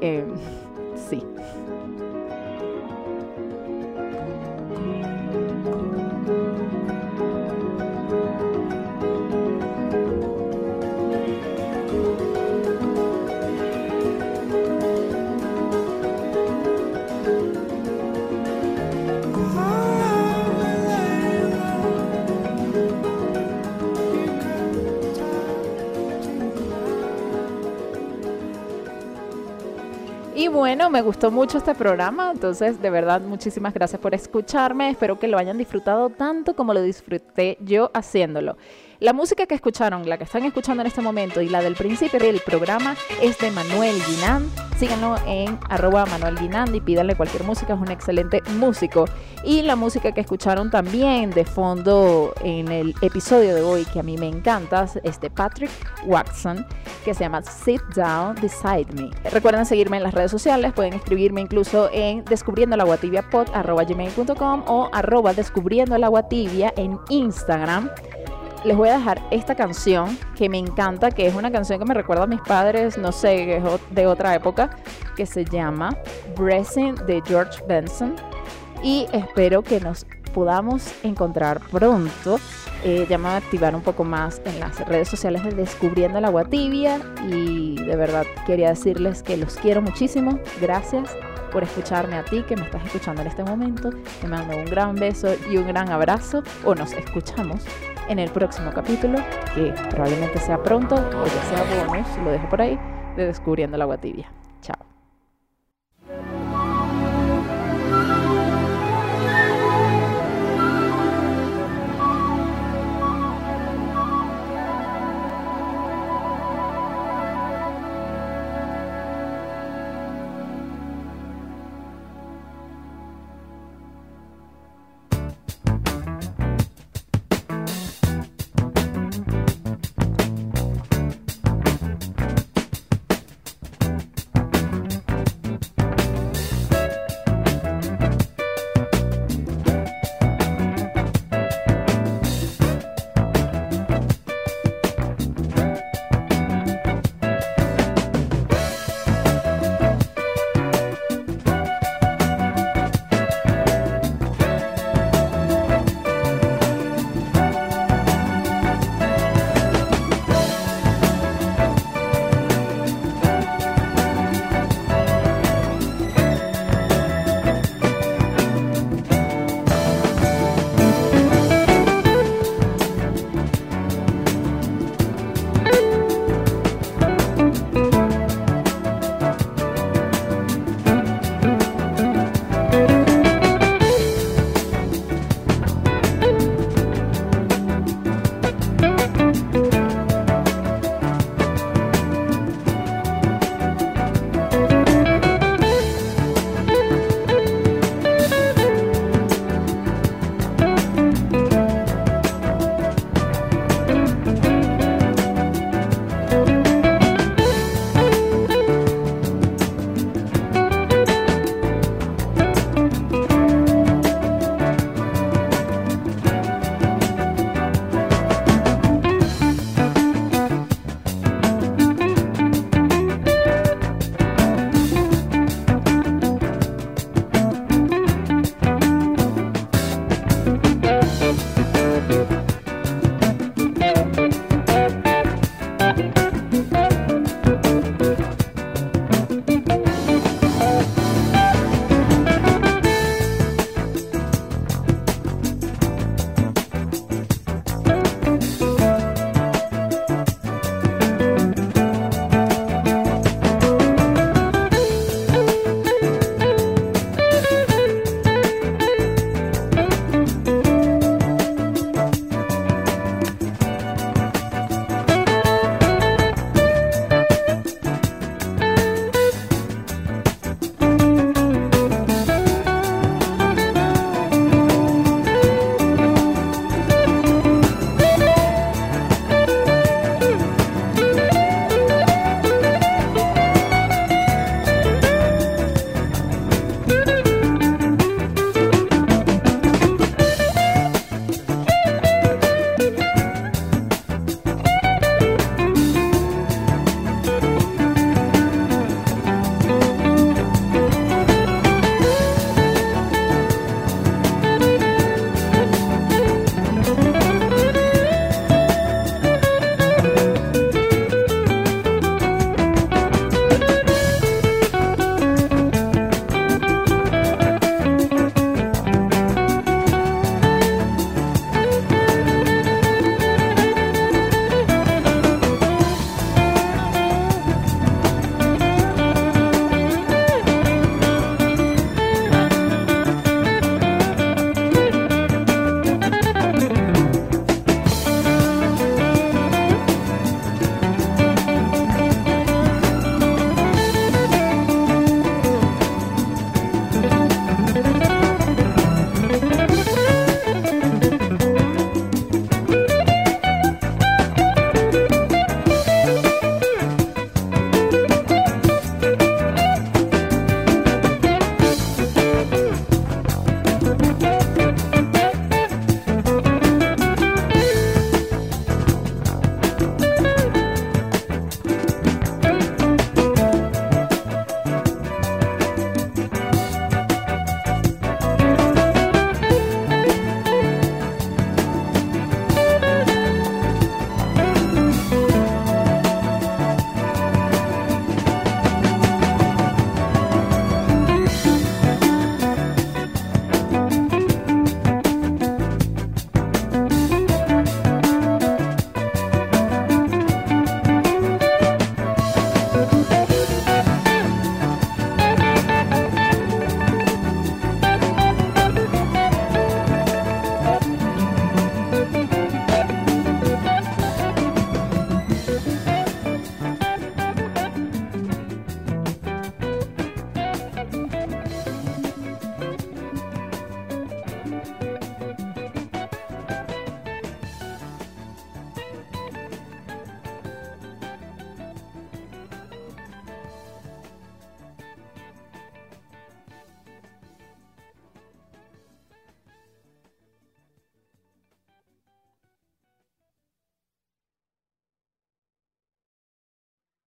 Eh, sí. Bueno, me gustó mucho este programa, entonces de verdad muchísimas gracias por escucharme, espero que lo hayan disfrutado tanto como lo disfruté yo haciéndolo. La música que escucharon, la que están escuchando en este momento y la del principio del programa es de Manuel Guinán. Síganlo en arroba Manuel y pídanle cualquier música, es un excelente músico. Y la música que escucharon también de fondo en el episodio de hoy, que a mí me encanta, es de Patrick Watson, que se llama Sit Down Beside Me. Recuerden seguirme en las redes sociales, pueden escribirme incluso en descubriendo la gmail.com o arroba descubriendo el agua tibia en Instagram les voy a dejar esta canción que me encanta, que es una canción que me recuerda a mis padres, no sé, de otra época, que se llama Blessing de George Benson. Y espero que nos podamos encontrar pronto. Eh, ya me voy a activar un poco más en las redes sociales de Descubriendo el Agua Tibia. Y de verdad quería decirles que los quiero muchísimo. Gracias por escucharme a ti que me estás escuchando en este momento. Te mando un gran beso y un gran abrazo. O nos escuchamos en el próximo capítulo, que probablemente sea pronto o ya sea bonus, lo dejo por ahí, de Descubriendo el Agua Tibia.